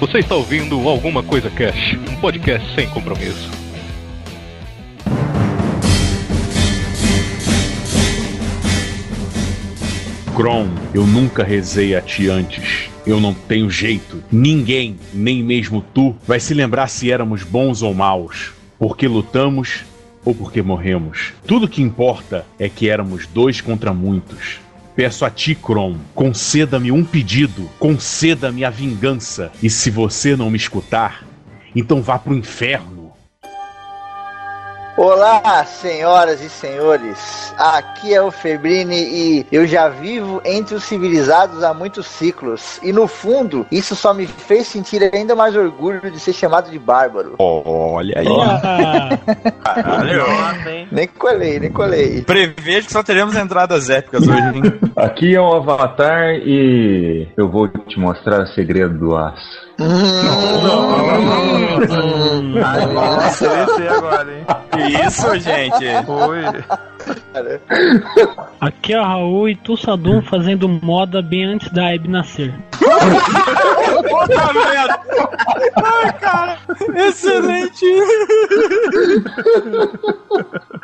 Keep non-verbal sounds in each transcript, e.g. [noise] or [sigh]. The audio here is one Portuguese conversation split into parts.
Você está ouvindo Alguma Coisa Cash, um podcast sem compromisso. Grom, eu nunca rezei a ti antes. Eu não tenho jeito. Ninguém, nem mesmo tu, vai se lembrar se éramos bons ou maus. Porque lutamos ou porque morremos. Tudo que importa é que éramos dois contra muitos. Peço a ti, Kron, conceda-me um pedido, conceda-me a vingança. E se você não me escutar, então vá pro inferno. Olá, senhoras e senhores. Aqui é o Febrini e eu já vivo entre os civilizados há muitos ciclos. E no fundo, isso só me fez sentir ainda mais orgulho de ser chamado de bárbaro. Olha aí. Caralho. [laughs] Nem colei, nem colei. Prevejo que só teremos entradas épicas hoje, hein? Aqui é o Avatar e eu vou te mostrar o segredo do aço. Nossa, esse agora, hein? Que isso, gente? Foi. Aqui é o Raul e Tussadum fazendo moda bem antes da Hebe nascer. Puta merda! Ai, cara! Excelente!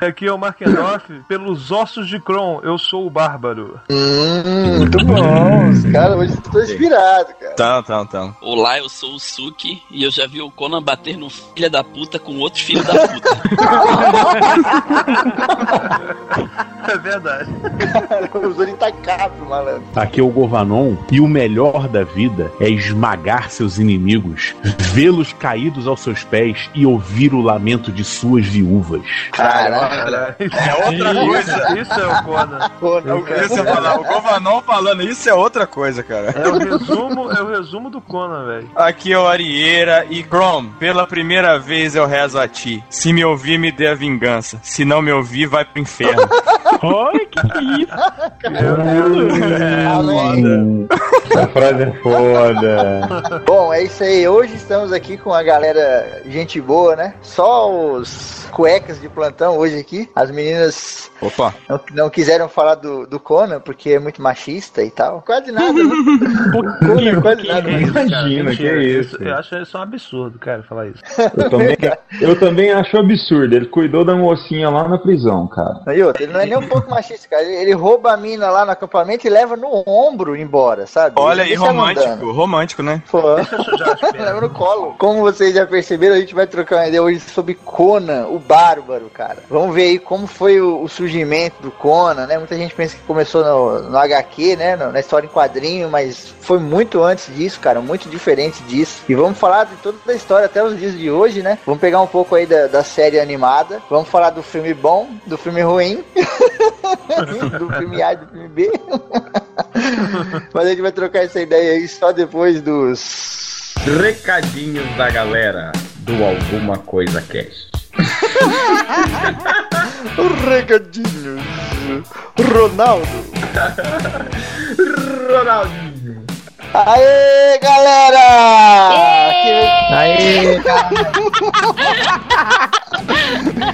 Aqui é o Markenoff, pelos ossos de Kron, eu sou o bárbaro. Hum, muito bom. Os caras hoje estou inspirado, cara. Tá, tá, tá. Olá, eu sou o Suki e eu já vi o Conan bater no filho da puta com outro filho da puta. [laughs] [laughs] É verdade. Usou intacável, malandro. Aqui é o Govanon e o melhor da vida é esmagar seus inimigos, vê-los caídos aos seus pés e ouvir o lamento de suas viúvas. Caralho. É outra coisa. Isso é o Conan. O Govanon falando isso é outra coisa, cara. É o resumo, é o resumo do Conan, velho. Aqui é o Arieira e Chrome, pela primeira vez eu rezo a ti. Se me ouvir, me dê a vingança. Se não me ouvir, vai pro inferno. Ai, [laughs] que que é isso? Além. A frase é foda. Bom, é isso aí. Hoje estamos aqui com a galera gente boa, né? Só os cuecas de plantão hoje aqui. As meninas Opa. não, não quiseram falar do, do Conan porque é muito machista e tal. Quase nada, né? [laughs] Conan, quase nada. Imagina, que Mentira, isso. Eu acho isso um absurdo, cara, falar isso. Eu também, eu também acho absurdo. Ele cuidou da mocinha lá na prisão, cara. E outra, ele não é nem um pouco machista, cara. Ele, ele rouba a mina lá no acampamento e leva no ombro embora, sabe? Olha aí, romântico. andando. Romântico, né? Pô, [laughs] leva no colo. Como vocês já perceberam, a gente vai trocar uma ideia hoje sobre Conan, o Bárbaro, cara. Vamos ver aí como foi o, o surgimento do Conan, né? Muita gente pensa que começou no, no HQ, né? No- na história em quadrinho, mas foi muito antes disso, cara. Muito diferente disso. E vamos falar de toda a história até os dias de hoje, né? Vamos pegar um pouco aí da, da série animada. Vamos falar do filme bom, do filme ruim. [laughs] do filme A e do filme B. [laughs] Mas a gente vai trocar essa ideia aí só depois dos. Recadinhos da galera do Alguma Coisa Cast. [laughs] Recadinhos. Ronaldo. Ronaldinho. Aê, galera! Aê, Quem,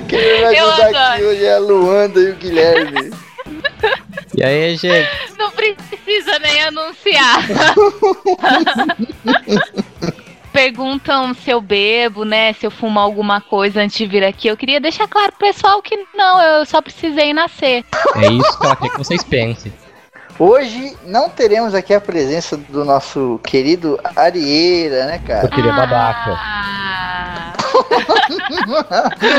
quem vai Eu ajudar aqui hoje é a Luanda e o Guilherme. E aí, gente? Não precisa nem anunciar. Perguntam se eu bebo, né? Se eu fumo alguma coisa antes de vir aqui. Eu queria deixar claro pro pessoal que não, eu só precisei nascer. É isso que ela quer que vocês pensem. Hoje não teremos aqui a presença do nosso querido Arieira, né, cara? Eu queria babaca. Ah,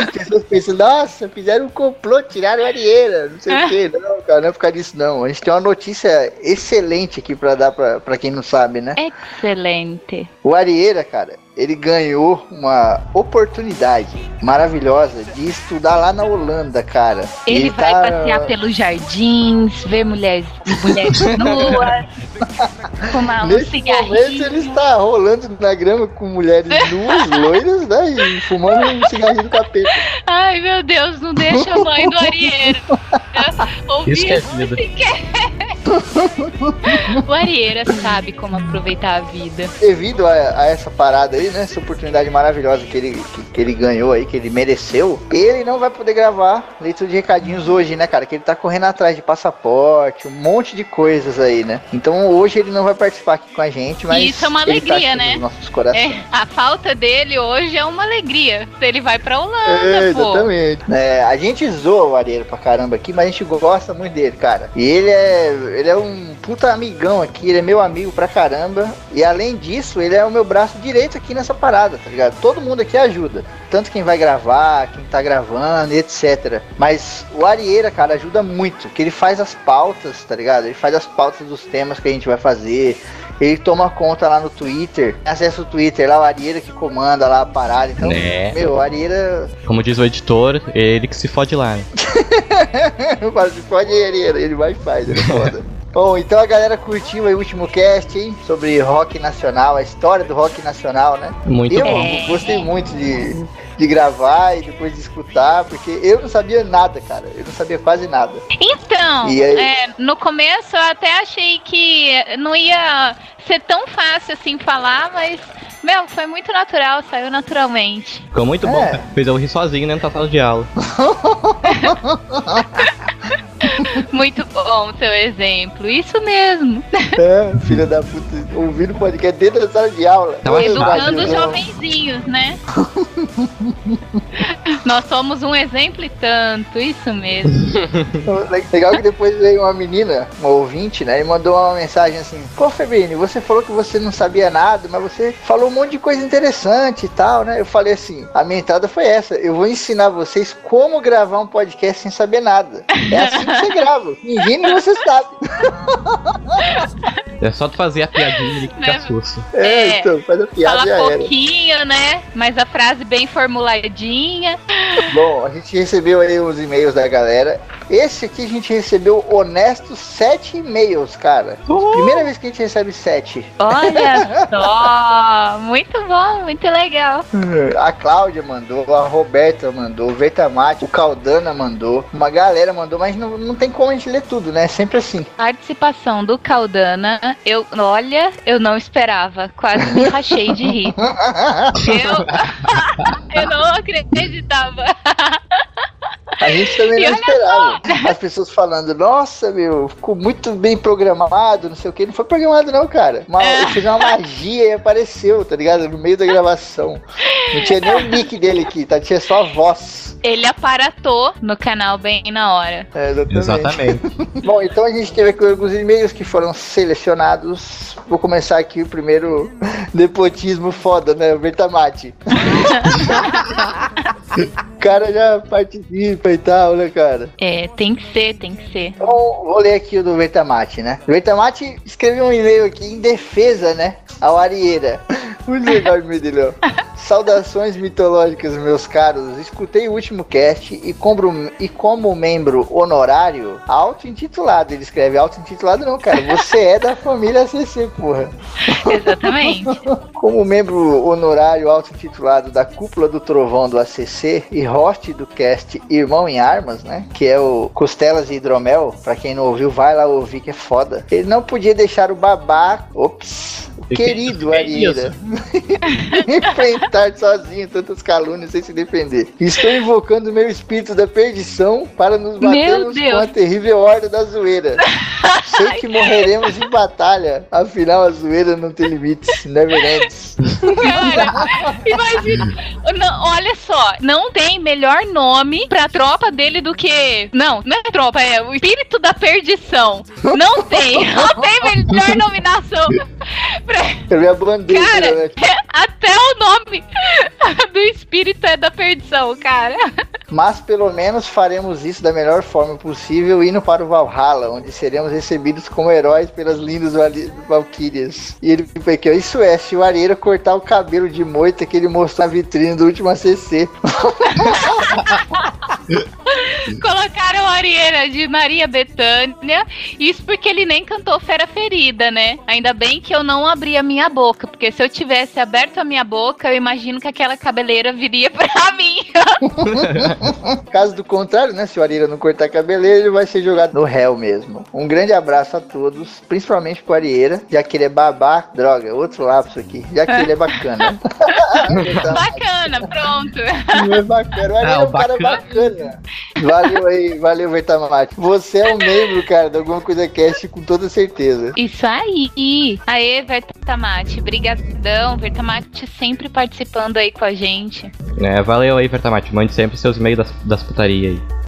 As pessoas pensam, nossa, fizeram um complô, tiraram o Arieira, não sei o que. Não, cara, não é por causa disso, não. A gente tem uma notícia excelente aqui pra dar pra, pra quem não sabe, né? excelente. O Arieira, cara, ele ganhou uma oportunidade maravilhosa de estudar lá na Holanda, cara. Ele, vai tá- passear pelos jardins, ver mulheres, mulheres [laughs] nuas, fumar um Nesse cigarrinho. momento ele está rolando na grama com mulheres nuas, loiras, né? E fumando um cigarrinho do capeta. Ai, meu Deus, não deixa a mãe do Arieiro. [laughs] Ouvir Isso que é vida. [laughs] O Arieira sabe como aproveitar a vida. Devido a, a essa parada aí, né? Essa oportunidade maravilhosa que ele, que, que ele ganhou aí, que ele mereceu, ele não vai poder gravar leitura de recadinhos hoje, né, cara? Que ele tá correndo atrás de passaporte, um monte de coisas aí, né? Então hoje ele não vai participar aqui com a gente, mas. E isso é uma tá alegria, aqui né? Nos nossos corações. É, a falta dele hoje é uma alegria. Se ele vai pra Holanda, É, pô. exatamente. É, a gente zoa o Areiro pra caramba aqui, mas a gente gosta muito dele, cara. E ele é, ele é um puta amigão aqui, ele é meu amigo pra caramba. E além disso, ele é o meu braço direito aqui nessa parada, tá ligado? Todo mundo aqui ajuda. Tanto quem vai gravar, quem tá gravando, etc. Mas o Arieira, cara, ajuda muito. Que ele faz as pautas, tá ligado? Ele faz as pautas dos temas que a gente vai fazer. Ele toma conta lá no Twitter. Acessa o Twitter lá, o Arieira que comanda lá a parada. Então, Né. meu, o Arieira Como diz o editor, ele que se fode lá. né? Eu assim, pode ir, ele, vai e faz, ele é foda. [laughs] Bom, então a galera curtiu aí o último cast, hein? Sobre rock nacional, a história do rock nacional, né? Muito eu bom. gostei muito de, de gravar e depois de escutar, porque eu não sabia nada, cara. Eu não sabia quase nada. Então, E aí? é, no começo eu até achei que não ia ser tão fácil assim falar, mas, meu, foi muito natural, saiu naturalmente. Ficou muito bom. É. cara. Fez eu rir sozinho dentro da sala de aula. [laughs] Muito bom seu exemplo, isso mesmo. É, filha da puta, ouvindo podcast dentro da sala de aula. Tava Educando os Imagina. jovenzinhos, né? [laughs] [laughs] Nós somos um exemplo e tanto, isso mesmo. [laughs] Legal que depois veio uma menina, uma ouvinte, né? E mandou uma mensagem assim: Pô, Febrini, você falou que você não sabia nada, mas você falou um monte de coisa interessante e tal, né? Eu falei assim: a minha entrada foi essa. Eu vou ensinar vocês como gravar um podcast sem saber nada. É assim que você grava. Fingindo que você sabe. [laughs] É só tu fazer a piadinha ali que te Né? É, É, então, faz a piada Fala já era. pouquinho, né? Mas a frase bem formuladinha. Bom, a gente recebeu aí os e-mails da galera. Esse aqui a gente recebeu honestos sete e-mails, cara. Primeira vez que a gente recebe sete. Olha [laughs] só, muito bom, muito legal. A Cláudia mandou, a Roberta mandou, o Vertamate, o Caldana mandou, uma galera mandou, mas não, não tem como a gente ler tudo, né? Sempre assim. Participação do Caldana, eu, olha, eu não esperava, quase me rachei de rir. [laughs] Eu, [laughs] eu não acreditava. A gente também E não esperava. As pessoas falando, nossa, meu, ficou muito bem programado, não sei o que. Não foi programado, não, cara. Uma, É. Eu fiz uma magia e apareceu, tá ligado? No meio da gravação. Não tinha nem o nick dele aqui, tá? Tinha só a voz. Ele aparatou no canal bem na hora. É, exatamente. Exatamente. [laughs] Bom, então a gente teve aqui alguns e-mails que foram selecionados. Vou começar aqui o primeiro [laughs] nepotismo foda, né? O Bertamate. [laughs] o cara já participa e tal, né, cara? É, tem que ser, tem que ser. Então, vou ler aqui o do Vertamate, né? O Vertamate escreveu um e-mail aqui em defesa, né? Ao Arieira. Muito legal o e-mail dele, ó. Saudações mitológicas, meus caros. Escutei o último cast e como, e como membro honorário, auto-intitulado. Ele escreve auto-intitulado, não, cara. Você é da família CC, porra. Exatamente. Como membro honorário auto-intitulado da Cúpula do Trovão do ACC e host do cast Irmão em Armas, né? Que é o Costelas e Hidromel. Pra quem não ouviu, vai lá ouvir que é foda. Ele não podia deixar o babá, ops, o Que querido que Arieira, [laughs] enfrentar sozinho tantas calúnias sem se defender. Estou invocando meu espírito da perdição para nos batermos com a terrível horda da zoeira. [laughs] Sei que morreremos em batalha, afinal a zoeira não tem limites, never ends. Cara, imagina. Não, olha só, não tem melhor nome pra tropa dele do que. Não, não é tropa, é o espírito da perdição. Não tem, não tem melhor [laughs] nominação. Pra... Eu vi a bandeira, Cara, né? Até o nome [laughs] do espírito é da perdição, cara. Mas pelo menos faremos isso da melhor forma possível, indo para o Valhalla, onde seremos recebidos como heróis pelas lindas Valkyrias. E ele ó, isso é, se o Areira cortar o cabelo de moita que ele mostrou na vitrine do último ACC. [laughs] [laughs] Colocaram a Arieira de Maria Bethânia. Isso porque ele nem cantou Fera Ferida, né? Ainda bem que eu não abri a minha boca. Porque se eu tivesse aberto a minha boca, eu imagino que aquela cabeleira viria pra [laughs] mim. [laughs] Caso do contrário, né? Se o Arieira não cortar a cabeleira, ele vai ser jogado no réu mesmo. Um grande abraço a todos, principalmente pro Arieira, já que ele é babá. Droga, outro lapso aqui. Já que ele é bacana. Bacana, pronto. Não é bacana. O Arieira Ah, é um cara bacana. Valeu aí, valeu, Vertamate. Você é um membro, cara, de alguma coisa cast com toda certeza. Isso aí. Aê, Vertamate. Brigadão. Vertamate sempre participando aí com a gente. É, valeu aí, Vertamate. Mande sempre seus e-mails das, das putarias aí.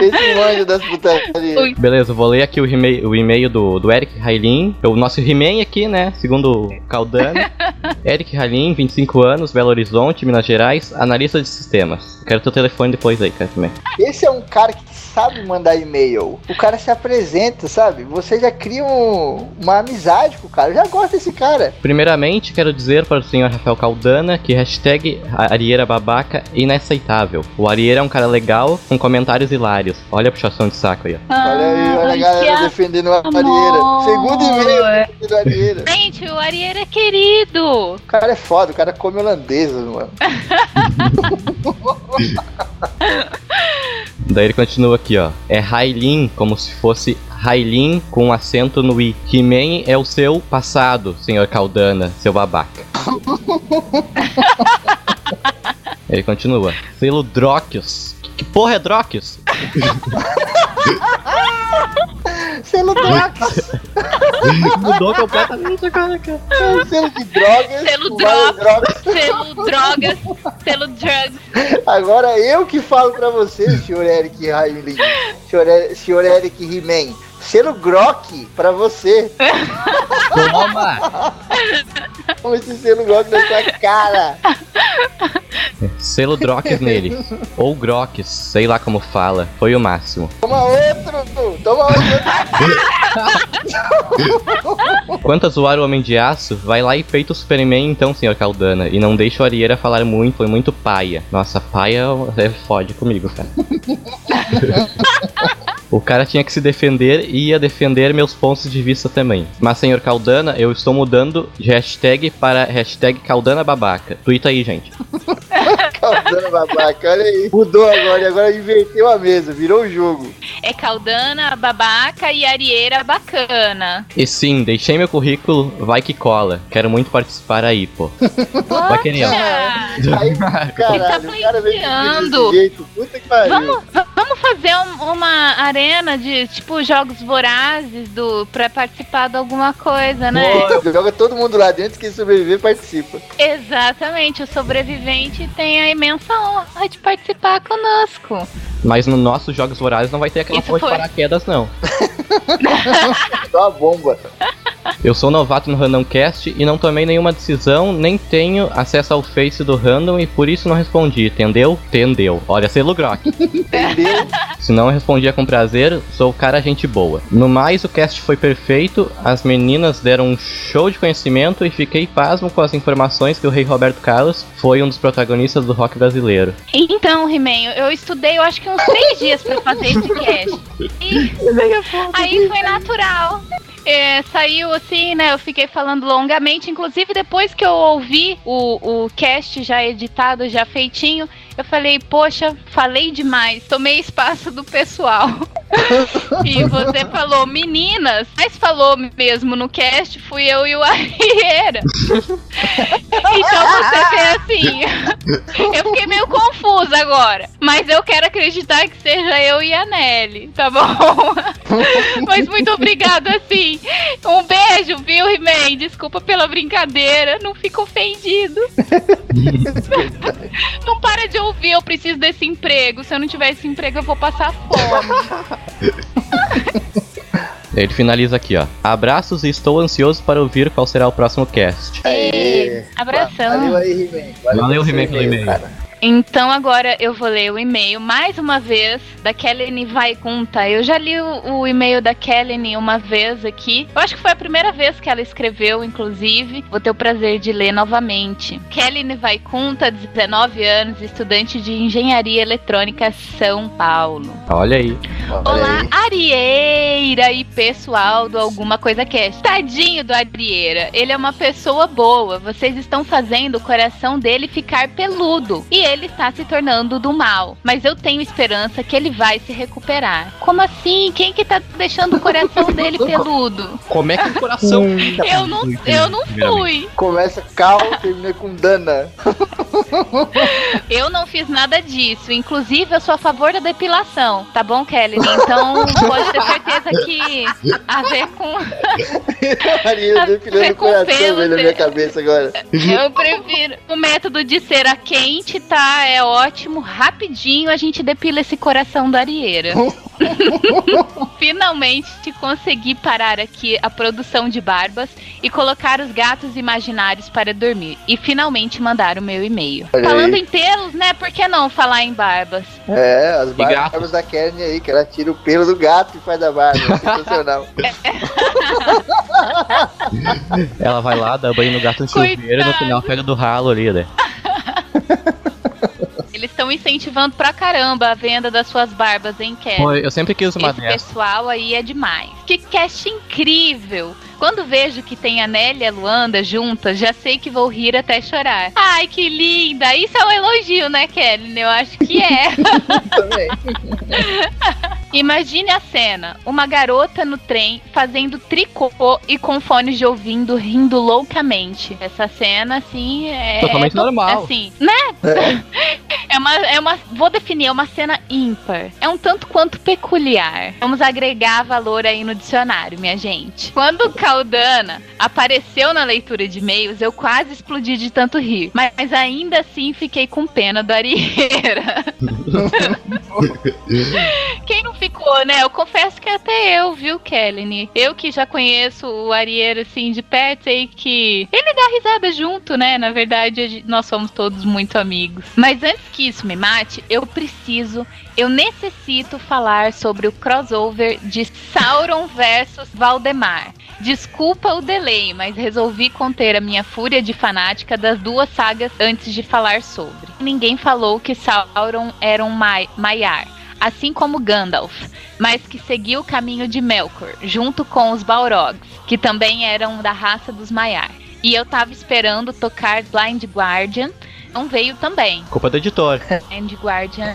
Esse manjo das putarias. Beleza, eu vou ler aqui o e-mail, o e-mail do, do Eric Railin. O nosso He-Man aqui, né? Segundo o Caldano. [laughs] Eric Railin, 25 anos, Belo Horizonte, Minas Gerais, analista de sistemas. Quero teu telefone depois aí, cara, também. Esse é um cara que sabe mandar e-mail. O cara se apresenta, sabe? Você já cria um- uma amizade com o cara. Eu já gosto desse cara. Primeiramente, quero dizer para o senhor Rafael Caldana que hashtag Arieira Babaca é inaceitável. O Arieira é um cara legal, com comentários hilários. Olha a puxação de saco aí, ó. Olha aí, olha a galera defendendo o. Arieira. Segundo e-mail defendendo o Arieira. Gente, o Arieira é querido. O cara é foda, o cara come holandesa, mano. [laughs] [laughs] Daí ele continua aqui, ó. É Railin, como se fosse Railin com um acento no i. He-Man é o seu passado, senhor Caldana, seu babaca. [laughs] ele continua. Selo Drokius. Que, porra é Drokius? [laughs] Selo drogas. [laughs] Mudou completamente agora, cara. Selo de drogas. Selo drogas. Selo drogas, selo drugs. Agora eu que falo pra você, senhor Eric Raimlin. Senhor, senhor Eric He-Man. Selo Grok pra você. Toma! [laughs] Toma esse selo Grok na sua cara. Selo Drokius nele. Ou Grokis, sei lá como fala. Foi o máximo. Toma outro. Toma outro. [laughs] Quanto a zoar o Homem de Aço, vai lá e feita o Superman então, senhor Caldana. E não deixa o Arieira falar muito, foi muito paia. Nossa, paia é fode comigo, cara. [laughs] O cara tinha que se defender e ia defender meus pontos de vista também. Mas, senhor Caldana, eu estou mudando de hashtag para hashtag Caldana Babaca. Tuita aí, gente. [laughs] Caldana babaca, olha aí. Mudou agora, e agora inverteu a mesa, virou o jogo. É Caldana, babaca e Arieira bacana. E sim, deixei meu currículo, vai que cola. Quero muito participar aí, pô. Vai querer, Aí, caralho, o cara veio pleiteando. desse jeito. Puta que pariu. Vamos, va- vamos fazer um- uma arena de tipo jogos vorazes do pra participar de alguma coisa, né? Joga todo mundo lá dentro, quem sobreviver participa. Exatamente, o sobrevivente tem a imensa honra de participar conosco. Mas no nosso Jogos Vorazes não vai ter aquela porra de foi. paraquedas, não. [laughs] Só a bomba. Eu sou novato no Randomcast e não tomei nenhuma decisão, nem tenho acesso ao Face do Random e por isso não respondi, entendeu? Entendeu. Olha, selo Grok. Entendeu? Se não respondia com prazer, sou o cara gente boa. No mais, o cast foi perfeito, as meninas deram um show de conhecimento e fiquei pasmo com as informações que o rei Roberto Carlos foi um dos protagonistas do rock brasileiro. Então, He-Man, eu estudei, eu acho que uns três dias pra fazer esse cast. E aí foi natural. É, saiu assim, né? Eu fiquei falando longamente. Inclusive, depois que eu ouvi o, o cast já editado, já feitinho, eu falei, poxa, falei demais, tomei espaço do pessoal. [laughs] e você falou, meninas, mas falou mesmo no cast, fui eu e o [laughs] Arieira. então você vê assim. [laughs] eu fiquei meio confusa agora. Mas eu quero acreditar que seja eu e a Nelly, tá bom? mas muito obrigada, assim. Um beijo, viu, He-Man? Desculpa pela brincadeira. Não fica ofendido. [laughs] não para de ouvir, eu preciso desse emprego. Se eu não tiver esse emprego, eu vou passar fome. [laughs] Ele finaliza aqui, ó. Abraços e estou ansioso para ouvir qual será o próximo cast. Aê. Abração. Valeu aí, He-Man. Valeu, pelo He-Man, pelo e-mail. Então agora eu vou ler o e-mail mais uma vez da Kelly Vaikunta. Eu já li o, o e-mail da Kelly uma vez aqui. Eu acho que foi a primeira vez que ela escreveu, inclusive. Vou ter o prazer de ler novamente. Kelly Vaikunta, 19 anos, estudante de Engenharia Eletrônica São Paulo. Olha aí. Olá, Arieira e pessoal do Alguma Coisa Cast. Tadinho do Arieira, ele é uma pessoa boa. Vocês estão fazendo o coração dele ficar peludo e ele está se tornando do mal. Mas eu tenho esperança que ele vai se recuperar. Como assim? Quem que tá deixando o coração [laughs] dele peludo? Como é que o coração. [laughs] Eu não, eu não fui. Começa Cal, termina com Dana. [laughs] Eu não fiz nada disso. Inclusive, eu sou a favor da depilação, tá bom, Kelly? Então pode ter certeza que a ver com. Maria, depilando o coração velho na minha cabeça agora. Eu prefiro. O método de cera quente, tá? É ótimo. Rapidinho a gente depila esse coração da arieira. [laughs] Finalmente consegui parar aqui a produção de barbas e colocar os gatos imaginários para dormir. E finalmente mandar o meu e-mail. Falando em pelos, né? Por que não falar em barbas? É, as barbas da Kelly aí, que ela tira o pelo do gato e faz da barba. Sensacional. [laughs] Ela vai lá, dá banho no gato no chuveiro e no final pega do ralo ali, né? [laughs] Eles estão incentivando pra caramba a venda das suas barbas, hein? Pô, eu sempre quis uma Esse dessas. pessoal aí é demais. Que cast incrível! Quando vejo que tem a Nelly e a Luanda juntas, já sei que vou rir até chorar. Ai, que linda! Isso é um elogio, né, Kelly? Eu acho que é. Também. [laughs] Imagine a cena: uma garota no trem fazendo tricô e com fones de ouvindo, rindo loucamente. Essa cena, assim, é. Totalmente é to- normal. Assim, né? É uma, é uma. Vou definir, é uma cena ímpar. É um tanto quanto peculiar. Vamos agregar valor aí no dicionário, minha gente. Quando o Caldana apareceu na leitura de e-mails, eu quase explodi de tanto rir. Mas ainda assim fiquei com pena do Arieira. [laughs] [laughs] Quem não ficou, né? Eu confesso que até eu, viu, Kelly? Eu que já conheço o Arieiro, assim, de perto, sei que ele dá risada junto, né? Na verdade, nós somos todos muito amigos. Mas antes que isso me mate, eu preciso, eu necessito falar sobre o crossover de Sauron versus Valdemar. Desculpa o delay, mas resolvi conter a minha fúria de fanática das duas sagas antes de falar sobre. Ninguém falou que Sauron era um Mai- Maiar assim como Gandalf, mas que seguiu o caminho de Melkor, junto com os Balrogs, que também eram da raça dos Maiar. E eu tava esperando tocar Blind Guardian, não veio também. Culpa do editor. [laughs] [laughs] Blind Guardian,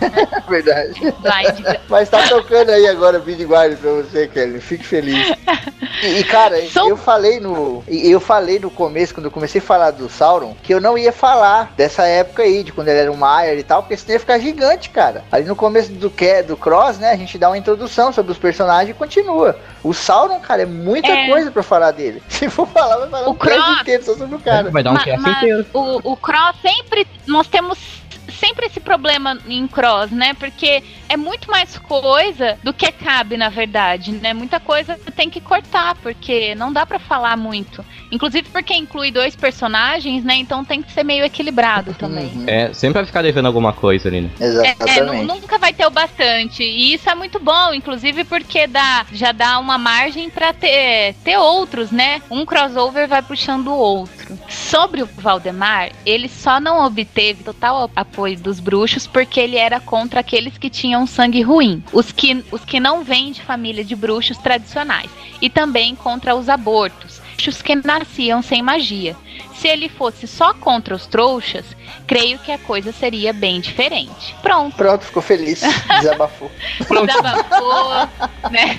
Verdade. Blind Mas tá tocando aí agora o Big Guard pra você, Kelly. Fique feliz. [laughs] E, e, cara, Sou- eu falei no. Eu falei no começo, quando eu comecei a falar do Sauron, que eu não ia falar dessa época aí, de quando ele era um Maiar e tal, porque senão ia ficar gigante, cara. Ali no começo do, que, do Cross, né, a gente dá uma introdução sobre os personagens e continua. O Sauron, cara, é muita É. coisa pra falar dele. Se for falar, vai falar O um Cross- inteiro só sobre o cara. Vai dar um Ma- cast mas inteiro. O, o Cross sempre. Nós temos sempre esse problema em Cross, né? Porque é muito mais coisa do que cabe, na verdade, né? Muita coisa tem que cortar, porque não dá pra falar muito. Inclusive porque inclui dois personagens, né? Então tem que ser meio equilibrado também. Uhum. É, sempre vai ficar devendo alguma coisa ali, né? É, é, Exatamente. nunca vai ter o bastante. E isso é muito bom, inclusive porque dá, já dá uma margem pra ter, ter outros, né? Um crossover vai puxando o outro. Sobre o Valdemar, ele só não obteve total apoio dos bruxos porque ele era contra aqueles que tinham sangue ruim, os que, os que não vêm de família de bruxos tradicionais, e também contra os abortos, bruxos que nasciam sem magia. Se ele fosse só contra os trouxas, creio que a coisa seria bem diferente. Pronto. Pronto, ficou feliz. [laughs] Desabafou. Desabafou, né?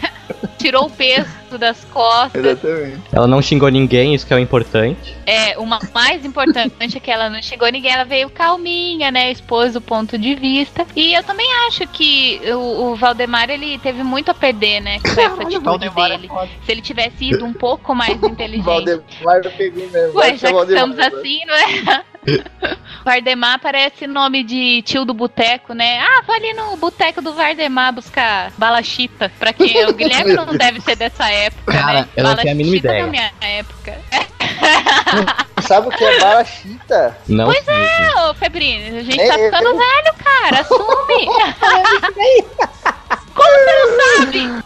Tirou o peso das costas. Exatamente. Ela não xingou ninguém, isso que é o importante. É, o ma- mais importante é que ela não chegou ninguém, ela veio calminha, né? Expôs o ponto de vista. E eu também acho que o, o Valdemar, ele teve muito a perder, né? Com essa atitude dele. Se ele tivesse ido um pouco mais [laughs] inteligente. Valdemar eu peguei mesmo. Ué, Vai já que estamos né? assim, não é? [laughs] Vardemar parece nome de tio do boteco, né? Ah, vou ali no boteco do Vardemar buscar bala chita. Pra quem o [laughs] Guilherme não deve ser dessa época, Cara, né? eu não Bala tenho a mínima ideia. da minha época. sabe o que é balachita? Não. Pois é, ô Febrini, a gente É, tá ficando eu- velho, cara. Assume. [laughs] Como você não sabe?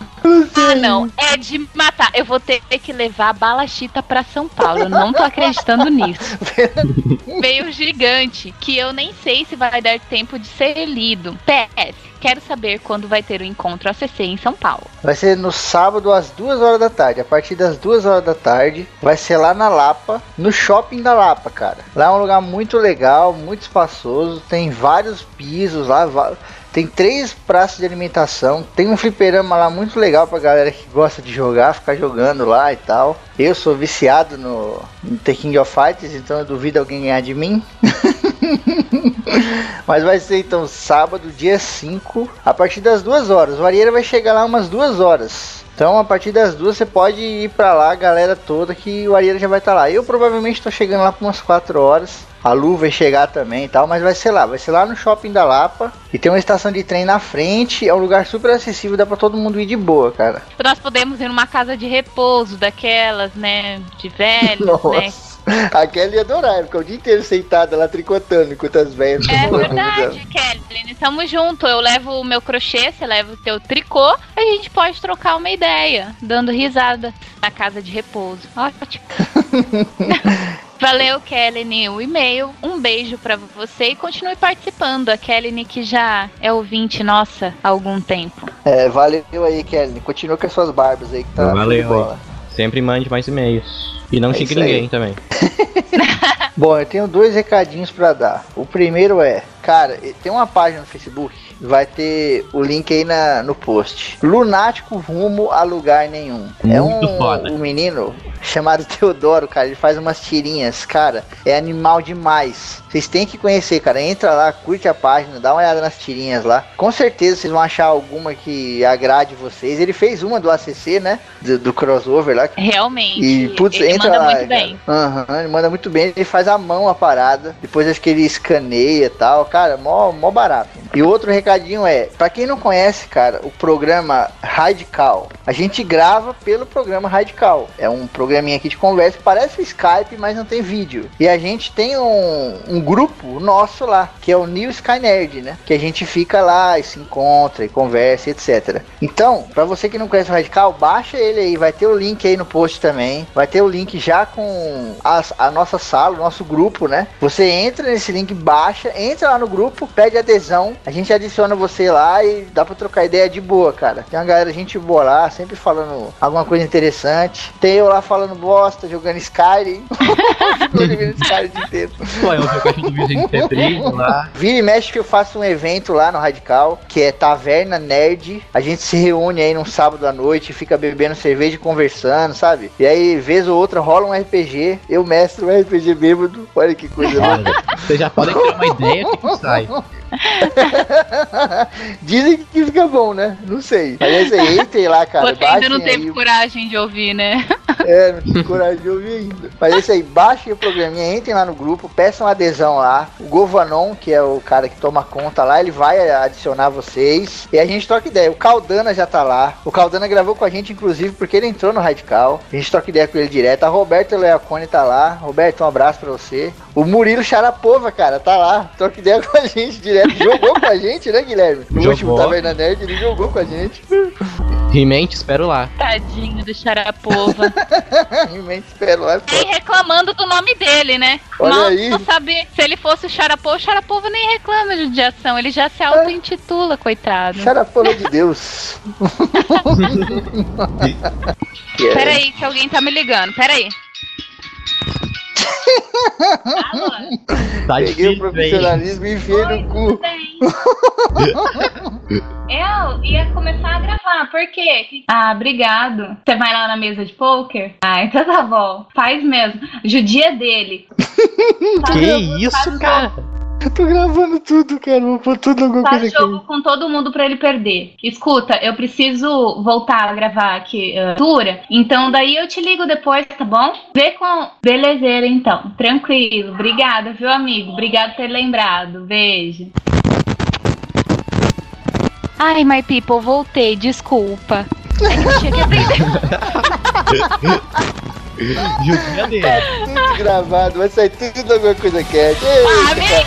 Ah, não. É de matar. Eu vou ter que levar a bala chita pra São Paulo. Eu não tô acreditando nisso. [laughs] Meio gigante, que eu nem sei se vai dar tempo de ser lido. PS, quero saber quando vai ter o encontro ACC em São Paulo. Vai ser no sábado às duas horas da tarde. A partir das duas horas da tarde, vai ser lá na Lapa, no shopping da Lapa, cara. Lá é um lugar muito legal, muito espaçoso. Tem vários pisos lá. Tem três praças de alimentação. Tem um fliperama lá muito legal pra galera que gosta de jogar, ficar jogando lá e tal. Eu sou viciado no, no The King of Fighters, então eu duvido alguém ganhar de mim. [laughs] Mas vai ser então sábado, dia 5, a partir das duas horas. O Arieira vai chegar lá umas duas horas. Então, a partir das duas, você pode ir pra lá, galera toda, que o Arieira já vai estar lá. Eu provavelmente tô chegando lá por umas 4 horas. A Lu vai chegar também e tal, mas vai ser lá. Vai ser lá no shopping da Lapa. E tem uma estação de trem na frente. É um lugar super acessível, dá pra todo mundo ir de boa, cara. Nós podemos ir numa casa de repouso daquelas, né? De velhos, né? [laughs] [laughs] A Kelly ia adorar, ficar o dia inteiro sentada lá tricotando enquanto as velhas É verdade, Kelly. Tamo junto. Eu levo o meu crochê, você leva o teu tricô. A gente pode trocar uma ideia, dando risada na casa de repouso. Ótimo. [laughs] Valeu, Kelly, o e-mail. Um beijo pra você e continue participando. A Kelly que já é ouvinte nossa há algum tempo. É, valeu aí, Kelly. Continua com as suas barbas aí que tá Valeu, bola. Sempre mande mais e-mails. E não É xingue ninguém também. [laughs] Bom, eu tenho dois recadinhos pra dar. O primeiro é, cara, tem uma página no Facebook, vai ter o link aí na, no post. Lunático rumo a lugar nenhum. é Muito um, foda. um menino [laughs] chamado Teodoro, cara. Ele faz umas tirinhas, cara. É animal demais. Vocês têm que conhecer, cara. Entra lá, curte a página, dá uma olhada nas tirinhas lá. Com certeza vocês vão achar alguma que agrade vocês. Ele fez uma do ACC, né? Do, do crossover lá. Realmente. E, putz, ele entra manda lá. muito cara. bem. Aham, ele manda muito bem. Ele faz a mão a parada. Depois acho que ele escaneia e tal. Cara, mó, mó barato. E outro recadinho é: pra quem não conhece, cara, o programa Radical. A gente grava pelo programa Radical. É um programinha aqui de conversa. Parece o Skype, mas não tem vídeo. E a gente tem um, um grupo nosso lá, que é o New Sky Nerd, né? Que a gente fica lá e se encontra e conversa, etc. Então, pra você que não conhece o Radical, baixa ele aí. Vai ter o link aí no post também. Vai ter o link já com as- a, nossa sala, o nosso grupo, né? Você entra nesse link, baixa, entra lá no grupo, pede adesão. A gente adiciona você lá e dá pra trocar ideia de boa, cara. Tem uma galera, gente boa lá, sempre falando alguma coisa interessante. Tem eu lá falando bosta, jogando Skyrim. [laughs] Tô jogando Skyrim o dia inteiro. Pô, eu vi do Vicente Petrinho lá. Vira e mexe que eu faço um evento lá no Radical, que é Taverna Nerd. A gente se reúne aí num sábado à noite, fica bebendo cerveja e conversando, sabe? E aí, vez ou outra, rola um RPG. Eu mestro um RPG bêbado. Olha que coisa. Olha, vocês já podem ter uma ideia que sai. [laughs] Dizem que fica bom, né? Não sei. Mas é isso aí, entrem lá, cara. Você ainda não teve aí. coragem de ouvir, né? [laughs] É, não tive coragem de ouvir ainda. Mas é isso aí, baixem o programinha, entrem lá no grupo, peçam adesão lá. O Govanon, que é o cara que toma conta lá, ele vai adicionar vocês. E a gente troca ideia. O Caldana já tá lá. O Caldana gravou com a gente, inclusive, porque ele entrou no Radical. A gente troca ideia com ele direto. A Roberta Leacone tá lá. Roberto, um abraço pra você. O Murilo Charapova, cara, tá lá. Troca ideia com a gente direto. Jogou com a gente, né, Guilherme? No Jogou. último Taverna Nerd, ele jogou com a gente. Rimente, espero lá. Tadinho do Charapova. Realmente [laughs] espero lá. nem reclamando do nome dele, né? Olha Mal aí. não sabe se ele fosse o Charapova, o Charapova nem reclama de judiação, ele já se auto-intitula, coitado. Charapova de Deus. [laughs] Peraí, que alguém tá me ligando, peraí. Alô? [laughs] Tá Peguei o difícil, hein? profissionalismo e enfiei no cu. [laughs] Eu ia começar a gravar, por quê? Ah, obrigado. Você vai lá na mesa de poker? Ah, então tá bom. Faz mesmo. Judia dele. [laughs] Faz Que isso, faz cara? Eu tô gravando tudo, cara. Vou pôr tudo alguma Faz coisa jogo aqui. com todo mundo pra ele perder. Escuta, eu preciso voltar a gravar aqui a altura, então daí eu te ligo depois, tá bom? Vê com. Belezeira, então. Tranquilo. Obrigada, viu, amigo? Obrigado por ter lembrado. Beijo. Ai, my people, voltei, desculpa. É que eu tinha que aprender. [laughs] [laughs] Judia dele. Tá tudo gravado, vai sair tudo alguma coisa cat. Ah, mentira!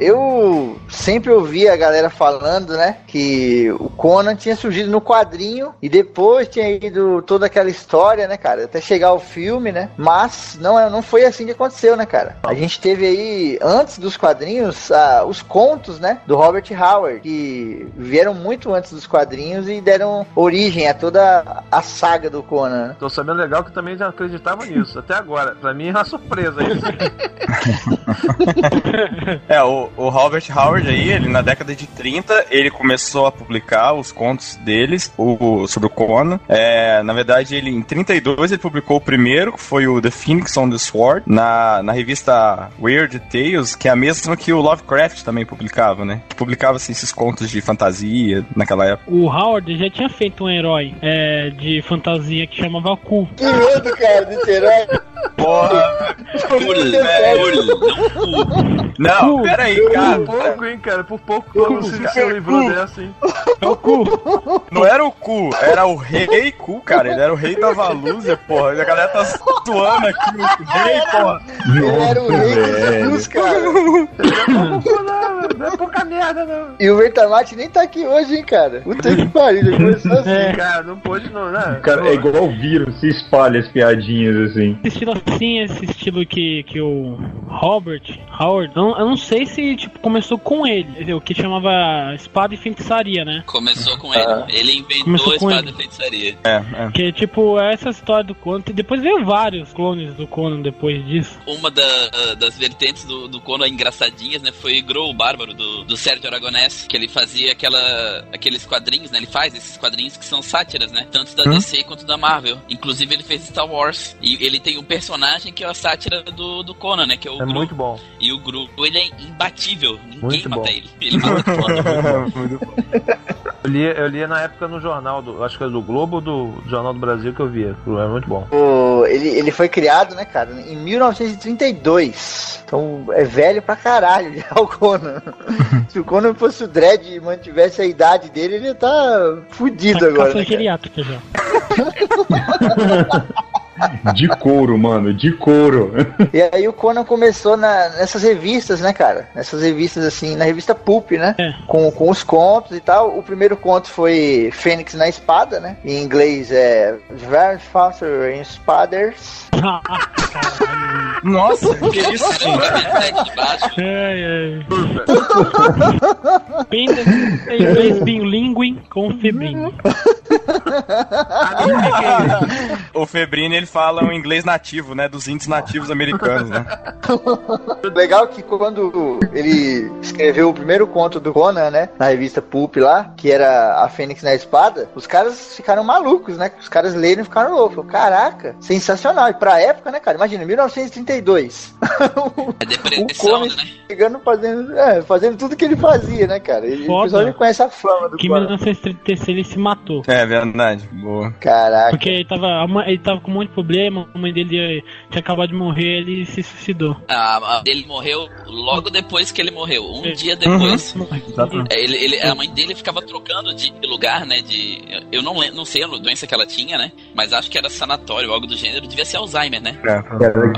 Eu sempre ouvi a galera falando, né, que o Conan tinha surgido no quadrinho e depois tinha ido toda aquela história, né, cara, até chegar ao filme, né? Mas não, é- não foi assim que aconteceu, né, cara? A gente teve aí, antes dos quadrinhos, ah, os contos, né, do Robert Howard, que vieram muito antes dos quadrinhos e deram origem a toda a saga do Conan. né? Tô sabendo legal que eu também já acreditava nisso, até agora. Pra mim é uma surpresa isso. [laughs] É, o, o Robert Howard aí, ele na década de 30, ele começou a publicar os contos deles o, sobre o Conan. É, na verdade, ele em 32 ele publicou o primeiro, que foi o The Phoenix on the Sword, na, na revista Weird Tales, que é a mesma que o Lovecraft também publicava, né? Que publicava assim, esses contos de fantasia naquela época. O Howard já tinha feito um herói é, de fantasia que chamava Ku. Que medo, cara, desse herói. Porra! Pule, pule, não peraí, cara. Hein, cara? Por pouco que o Cid se livrou dessa, hein? É o Ku. Não era o Ku, era o Rei Ku, cara. Ele era o rei da Valúzia, porra. E a galera tá zoando aqui o rei, porra. Ele era o rei dos Jesus, cara. Não, não é pouca merda, não. E o Vertamate nem tá aqui hoje, hein, cara. Puta que pariu, já começou assim. É. Cara, não pode não, né? Cara, é igual o vírus, se espalha as piadinhas assim. Esse estilo assim, esse estilo que, que o Robert Howard, eu, não- eu não sei se tipo, começou com ele, o que chamava espada e feitiçaria, né? Começou com ele. Ele inventou Começou a espada ele. e feitiçaria. É, é. Que tipo, essa história do Conan, e depois veio vários clones do Conan depois disso. Uma da- das vertentes do, do Conan engraçadinhas, né? Foi Grow o Bárbaro, do, do Sérgio Aragonés, que ele fazia aquela, aqueles quadrinhos, né? Ele faz esses quadrinhos que são sátiras, né? Tanto da DC quanto da Marvel. Inclusive, ele fez Star Wars. E ele tem um personagem que é a sátira do, do Conan, né? Que é o É Gru. muito bom. E o Gru, ele é imbatível. Ninguém Muito mata bom. ele. Ele mata todo mundo. Eu lia, eu lia na época no jornal, do, acho que era do Globo ou do Jornal do Brasil que eu via. Era muito bom. O- ele, ele foi criado, né, cara, em 1932. Então é velho pra caralho já [laughs] o Conan. Se o Conan fosse o Dredd e mantivesse a idade dele, ele ia tá fudido Tá agora. Né, geriátrica já. [laughs] De couro, mano, de couro. E aí o Conan começou na- nessas revistas, né, cara? Nessas revistas assim, na revista Pulp, né? É. Com, com os contos e tal. O primeiro conto foi Fênix na Espada, né? Em inglês é Very Faster in Spaders. Nossa, que isso, gente? baixo. Ai, ai. Penda em inglês bilingue com febrinho. O [laughs] Febrini, ele fala um inglês nativo, né? Dos índios nativos americanos, né? [laughs] Legal que quando ele escreveu o primeiro conto do Conan, né? Na revista Pulp lá, que era a Fênix na Espada, os caras ficaram malucos, né? Os caras leram e ficaram loucos. Falaram, Caraca, sensacional. E pra época, né, cara? Imagina, 1932. É [laughs] o depressão, Conan né? chegando fazendo, é, fazendo tudo que ele fazia, né, cara? Ele, o pessoal já conhece a fama do Que em Conan. 1936 ele se matou. É verdade. Boa. Caraca. Porque ele tava, ele tava com um monte de problema, a mãe dele tinha acabado de morrer, ele se suicidou. Ele morreu logo depois que ele morreu. Um É. dia depois. Exatamente. É, Ele, ele- a mãe dele ficava trocando de lugar, né? De, eu não, não sei a doença que ela tinha, né? Mas acho que era sanatório, algo do gênero. Devia ser Alzheimer, né? É,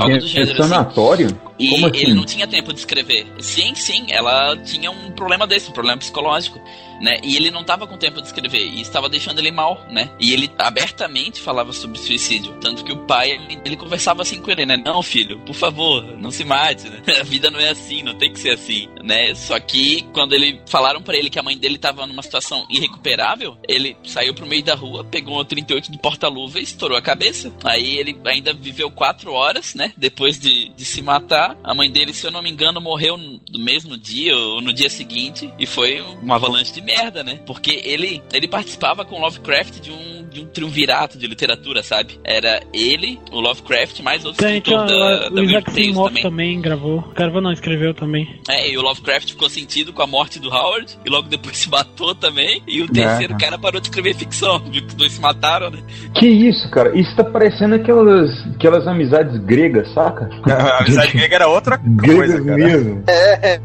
Algo do gênero, tinha sanatório? E Como assim? ele não tinha tempo de escrever. Sim, sim, ela tinha um problema desse, um problema psicológico, né? E ele não tava com tempo de escrever e estava deixando ele mal, né? E ele abertamente falava sobre suicídio, tanto que o pai ele, ele conversava assim com ele, né? Não, filho, por favor, não se mate, né? [laughs] A vida não é assim, não tem que ser assim, né? Só que quando ele falaram pra ele que a mãe dele tava numa situação irrecuperável, ele saiu pro meio da rua, pegou uma 38 do porta-luva e estourou a cabeça. Aí ele ainda viveu quatro horas, né? Depois de, de se matar. A mãe dele, se eu não me engano, morreu no mesmo dia ou no dia seguinte. E foi uma avalanche de merda, né? Porque ele, ele participava com Lovecraft de um de um triunvirato de literatura, sabe? Era ele, o Lovecraft, mais outros Tem, escritores da, o da Isaac também. também gravou. Gravou não, escreveu também. É, e o Lovecraft ficou sentido com a morte do Howard, e logo depois [laughs] se matou também, e o terceiro cara parou de escrever ficção, viu que os dois se mataram, né? Que isso, cara? Isso tá parecendo aquelas, aquelas amizades gregas, saca? [laughs] A amizade grega era outra Gregas coisa, cara. mesmo. É, é,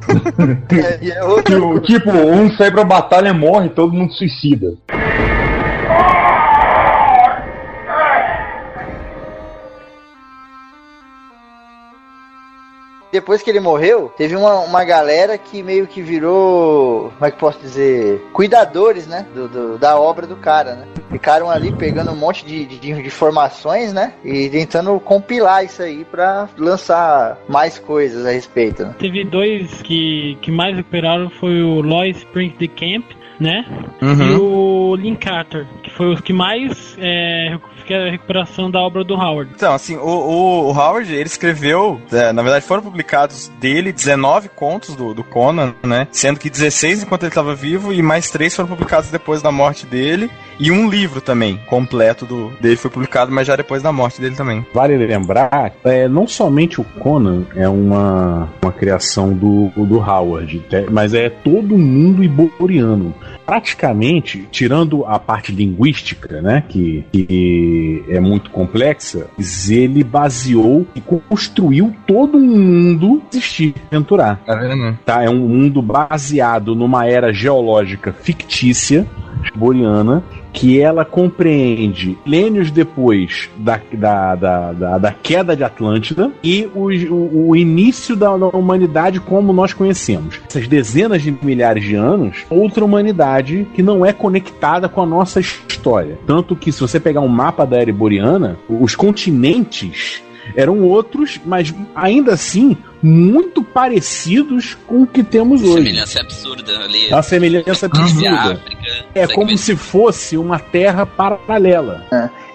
e [laughs] é outra Tipo, tipo, um sai pra batalha morre, todo mundo suicida. Depois que ele morreu, teve uma, uma galera que meio que virou, como é que posso dizer, cuidadores, né, do, do- da obra do cara, né. Ficaram ali pegando um monte de, de, de informações, né, e tentando compilar isso aí pra lançar mais coisas a respeito, né. Teve dois que, que mais recuperaram, foi o Lois Spring de Camp, né? E Uhum. o Lynn Carter, que foi os que mais é, que é a recuperação da obra do Howard. Então, assim, o, o- o Howard, ele escreveu, é, na verdade foram publicados dele 19 contos do, do Conan, né? Sendo que 16 enquanto ele estava vivo e mais 3 foram publicados depois da morte dele. E um livro também, completo do, dele foi publicado, mas já depois da morte dele também. Vale lembrar, é, não somente o Conan é uma, uma criação do, do Howard, te- mas é todo mundo iboriano. Praticamente, tirando a parte linguística, né, que, que é muito complexa, mas ele baseou e construiu todo um mundo existir, aventurar. Tá vendo? Tá? É um mundo baseado numa era geológica fictícia, boreana, que ela compreende milênios depois da, da, da, da, da queda de Atlântida e o, o, o início da, da humanidade como nós conhecemos. Essas dezenas de milhares de anos, outra humanidade que não é conectada com a nossa história. Tanto que, se você pegar um mapa da era boreana, os continentes eram outros, mas ainda assim muito parecidos com o que temos hoje. Semelhança absurda ali. É uma semelhança a absurda. África. É Segue como mesmo. se fosse uma terra paralela.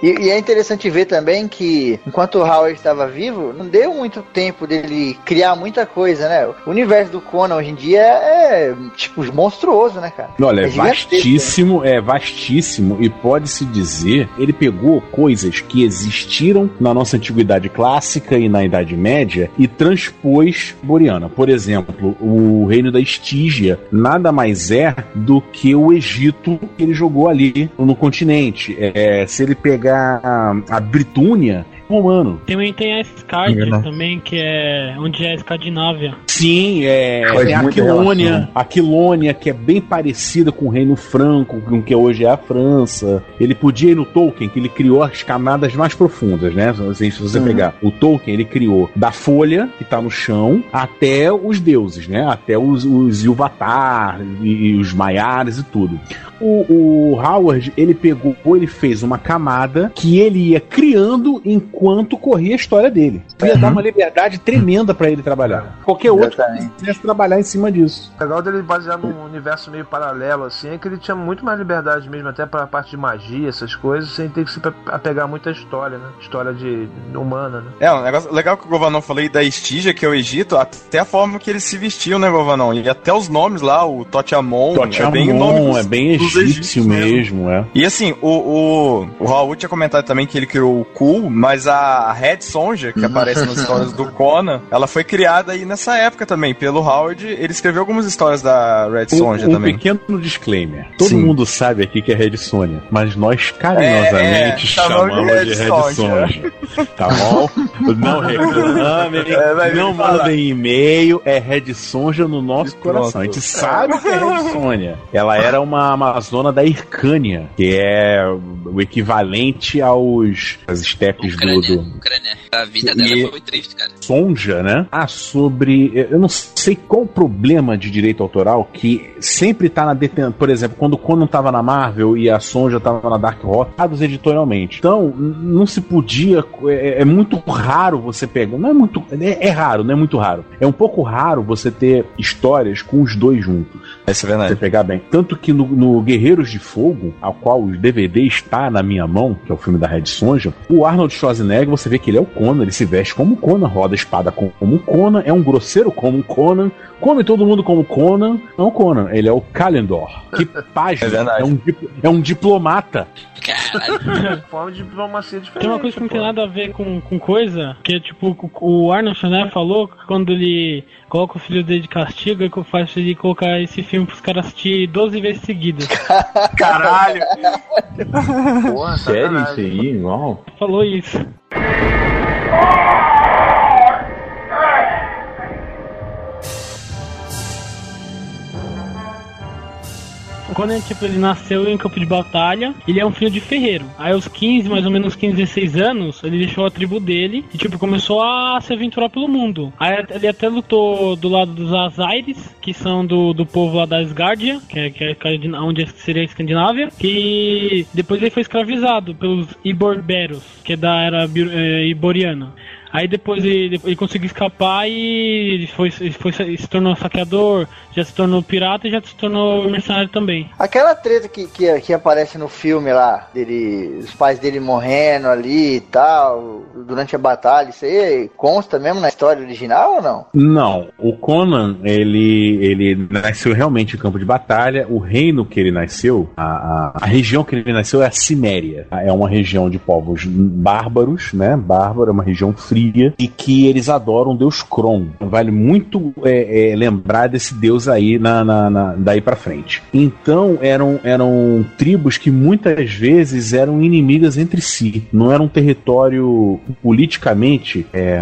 E, e é interessante ver também que, enquanto o Howard estava vivo, não deu muito tempo dele criar muita coisa, né? O universo do Conan hoje em dia é, tipo, monstruoso, né, cara? Olha, é, É gigantesco, vastíssimo, é vastíssimo e pode-se dizer, ele pegou coisas que existiram na nossa antiguidade clássica e na Idade Média e transpôs Boreana. Por exemplo, o reino da Estígia nada mais é do que o Egito que ele jogou ali no continente. É, se ele pegar a, a Britúnia, romano. Também tem a Scardia Verdade. também, que é onde é a Escandinávia. Sim, é, tem a Aquilônia, relação. Aquilônia, que é bem parecida com o Reino Franco, com o que hoje é a França. Ele podia ir no Tolkien, que ele criou as camadas mais profundas, né? Assim, se você Uhum. pegar o Tolkien, ele criou da folha, que tá no chão, até os deuses, né? Até os, os Ilvatar e, e os Maiares e tudo. O, o Howard, ele pegou, ele fez uma camada que ele ia criando enquanto corria a história dele. Ia dar uma liberdade tremenda pra ele trabalhar. Qualquer outro quisesse trabalhar em cima disso. O legal dele basear num universo meio paralelo, assim, é que ele tinha muito mais liberdade mesmo, até pra parte de magia, essas coisas, sem ter que se apegar muito à história, né? História de humana, né? É, um negócio legal que o Govanon falou aí da Estígia, que é o Egito, até a forma que eles se vestiam, né, Govanon? E até os nomes lá, o Totiamon, é bem o nome Totiamon, dos- é bem egípcio egípcios mesmo, é. E assim, o, o, o Raul tinha comentado também que ele criou o Cool, mas a Red Sonja, que aparece nas [laughs] histórias do Conan, ela foi criada aí nessa época também, pelo Howard. Ele escreveu algumas histórias da Red Sonja Um, um também. pequeno disclaimer. Todo Sim. mundo sabe aqui que é Red Sônia, mas nós carinhosamente É, é, chamamos chamamos de de Red Sonja. Sonja. Tá bom? Não [laughs] reclamem, É, não mandem e-mail, é Red Sonja no nosso Pronto. coração. A gente sabe que é Red Sônia. Ela era uma amazona da Hircânia, que é o equivalente aos as estepes do, dulu. Ya, keren ya. A vida E- dela foi triste, cara. Sonja, né? Ah, sobre. Eu não sei qual o problema de direito autoral que sempre tá na detenção. Por exemplo, quando o Conan tava na Marvel e a Sonja tava na Dark Horse, dados editorialmente. Então, não se podia. É, é muito raro você pegar. Não é muito. É, é raro, não é muito raro. É um pouco raro você ter histórias com os dois juntos. Essa é Você verdade. pegar bem. Tanto que no, no Guerreiros de Fogo, ao qual o DVD está na minha mão, que é o filme da Red Sonja, o Arnold Schwarzenegger, você vê que ele é o Conan, ele se veste como Conan, roda a espada como Conan, é um grosseiro como um Conan, come todo mundo como Conan, não é o Conan, ele é o Kalendor. Que [laughs] página, É verdade. é, um, é um diplomata. Cara, Caralho. [laughs] Forma de diplomacia diferente. Tem uma coisa que não tem nada a ver com, com coisa, que é tipo, o o Arnold Schwarzenegger falou que quando ele coloca o filho dele de castigo, é que faz ele colocar esse filme pros caras assistir 12 vezes seguidas. Caralho! [laughs] Porra, Sério isso aí? Igual? falou isso. Ah! Quando ele, tipo, ele nasceu em campo de batalha, ele é um filho de ferreiro. Aí aos 15, mais ou menos 15, 16 anos, ele deixou a tribo dele e tipo, começou a se aventurar pelo mundo. Aí ele até lutou do lado dos Azaires, que são do, do povo lá da Asgardia, que é, que é Escandina- onde seria a Escandinávia, que depois ele foi escravizado pelos Iborberos, que é da era eh, iboriana. Aí depois ele, ele conseguiu escapar e foi, foi, se tornou saqueador, já se tornou pirata e já se tornou mercenário também. Aquela treta que, que, que aparece no filme lá, dele, os pais dele morrendo ali e tal, durante a batalha, isso aí consta mesmo na história original ou não? Não, o Conan, ele, ele nasceu realmente em campo de batalha. O reino que ele nasceu, a, a, a região que ele nasceu é a Ciméria. É uma região de povos bárbaros, né? Bárbaro, é uma região fria e que eles adoram o deus Kron. Vale muito é, é, lembrar desse deus aí na, na- na- daí pra frente. Então eram, eram tribos que muitas vezes eram inimigas entre si. Não era um território politicamente, é,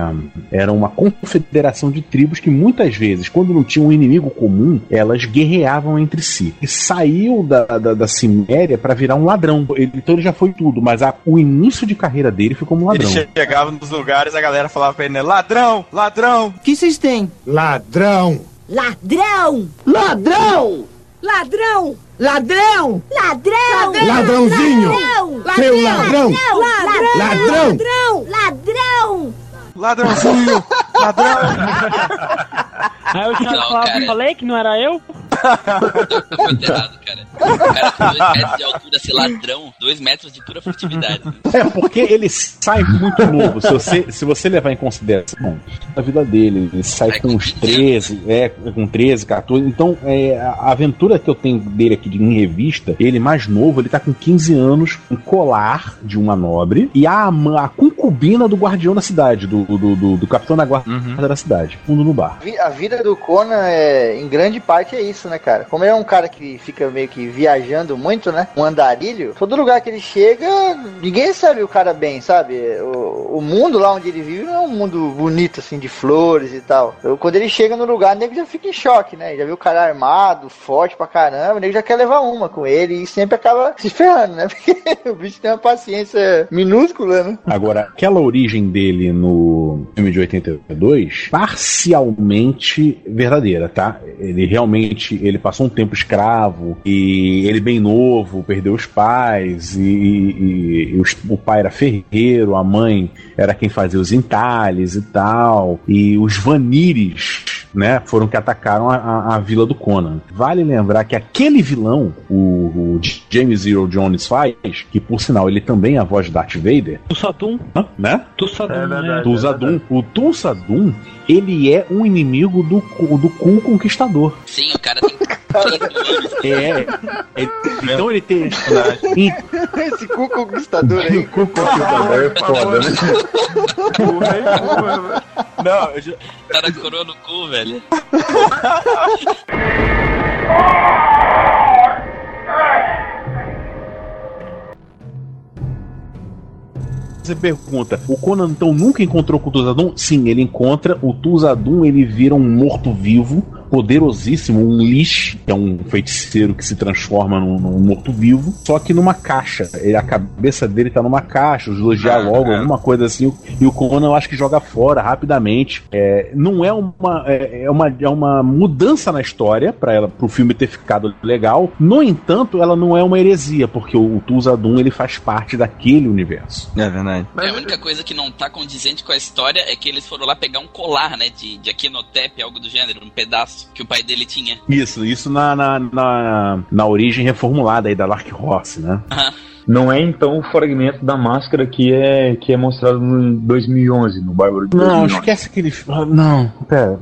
era uma confederação de tribos que muitas vezes, quando não tinha um inimigo comum, elas guerreavam entre si. E saiu da, da, da Ciméria para virar um ladrão. Ele- então ele já foi tudo, mas a- o início de carreira dele foi como um Ele ladrão. chegava nos lugares, a galera falava pra ele, né? Ladrão! Ladrão! O que vocês têm? Ladrão! Ladrão! Ladrão! Ladrão! Ladrão! Ladrão! Ladrãozinho! Seu ladrão! Ladrão! Ladrão! Ladrão! Ladrão! Ladrãozinho! Ladrão! Aí o Thiago Não, falava, cara. falei que não era eu? Foi muito errado, cara. O cara com 2 metros de altura, ser ladrão, 2 metros de pura furtividade. É, porque ele sai muito novo. Se você, se você levar em consideração a vida dele, ele sai Sai com com uns 15 13, é, com 13, 14. Então, é, a aventura que eu tenho dele aqui de- em revista, ele mais novo, ele tá com 15 anos, um colar de uma nobre e a, a concubina do guardião da cidade, do, do, do, do capitão da guarda da cidade, fundo no bar. A vida do Conan, é, em grande parte, é isso, né, cara? Como ele é um cara que fica meio que viajando muito, né? Um andarilho, todo lugar que ele chega, ninguém sabe o cara bem, sabe? O, o mundo lá onde ele vive não é um mundo bonito, assim, de flores e tal. Eu, quando ele chega no lugar, o nego já fica em choque, né? Já viu o cara armado, forte pra caramba, o nego já quer levar uma com ele e sempre acaba se ferrando, né? [laughs] Porque o bicho tem uma paciência minúscula, né? Agora, aquela origem dele no filme de 82, parcialmente verdadeira, tá? Ele realmente, ele passou um tempo escravo e ele bem novo, perdeu os pais e, e- e os- o pai era ferreiro, a mãe era quem fazia os entalhes e tal, e os vanires né, foram que atacaram a, a- a vila do Conan. Vale lembrar que aquele vilão, o, o James Earl Jones faz, que por sinal ele também é a voz de Darth Vader, Tussadum. Hã? né? Tussadum, É né? verdade. Tulsadum. O Tulsadum, ele é um inimigo do, do Ku Conquistador. Sim, o cara tem 5 anos. É. é- então ele tem. em- Esse cu conquistador aí. O computador é foda, né? Porra, velho. Não, eu já- O cara coroa no cu, velho. Você pergunta, o Conan então nunca encontrou com o Tulsadum? Sim, ele encontra. O Tulsadum ele vira um morto-vivo, poderosíssimo, um Lich, que é um feiticeiro que se transforma num, num morto-vivo, só que numa caixa. Ele- a cabeça dele tá numa caixa, os dois dialogam, alguma coisa assim, e o Conan eu acho que joga fora rapidamente. É, não é uma, é, é uma, é uma mudança na história para ela, pro filme ter ficado legal. No entanto, ela não é uma heresia, porque o, o Tulsadum ele faz parte daquele universo. É verdade. É, a única coisa que não tá condizente com a história é que eles foram lá pegar um colar, né? De, de Aquinotep, algo do gênero, um pedaço que o pai dele tinha. Isso, isso na, na, na, na origem reformulada aí da Lark Horse, né? Não é então o fragmento da máscara que é, que é mostrado no 2011, no Bárbaro de Não, 2011. esquece aquele. Não, pera.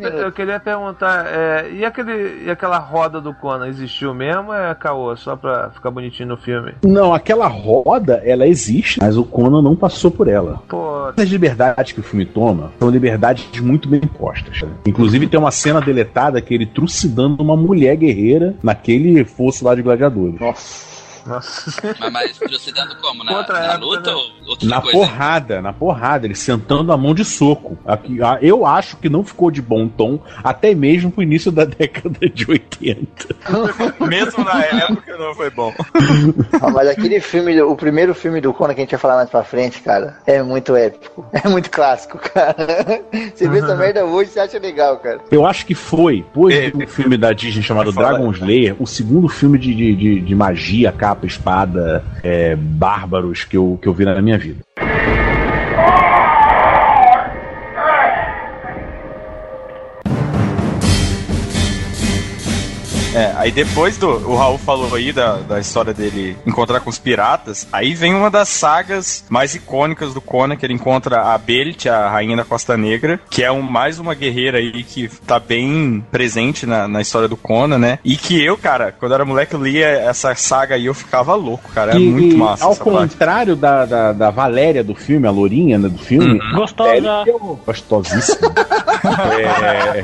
Eu queria perguntar, é, e, aquele, e aquela roda do Conan existiu mesmo ou é caô? Só pra ficar bonitinho no filme? Não, aquela roda, ela existe, mas o Conan não passou por ela. Pô, As liberdades que o filme toma são liberdades muito bem postas. Inclusive tem uma cena deletada que ele trucidando uma mulher guerreira naquele fosso lá de gladiadores. Nossa. Nossa. Mas, mas trucidando como? Na, Outra na época, luta né? ou outra Na coisa? porrada, na porrada, ele sentando a mão de soco. Aqui, eu acho que não ficou de bom tom, até mesmo pro início da [laughs] década de 80. Mesmo na época não foi bom. Ah, mas aquele filme, o primeiro filme do Conan que a gente vai falar mais pra frente, cara, é muito épico. É muito clássico, cara. Você vê essa merda hoje, você acha legal, cara. Eu acho que foi, depois É, do filme da Disney chamado. Dragon Slayer, o segundo filme de, de, de- de magia, capa, espada, é, bárbaros que eu, que eu vi na minha vida. É, aí depois do. O Raul falou aí da, da história dele encontrar com os piratas. Aí vem uma das sagas mais icônicas do Conan, que ele encontra a Belit, a rainha da Costa Negra, que é um, mais uma guerreira aí que tá bem presente na, na história do Conan, né? E que eu, cara, quando era moleque, eu lia essa saga aí, eu ficava louco, cara. É E- muito e, massa. Ao essa parte. contrário da, da, da Valéria do filme, a Lourinha né, do filme, Uhum. Gostosa. gostosíssima. [laughs] É,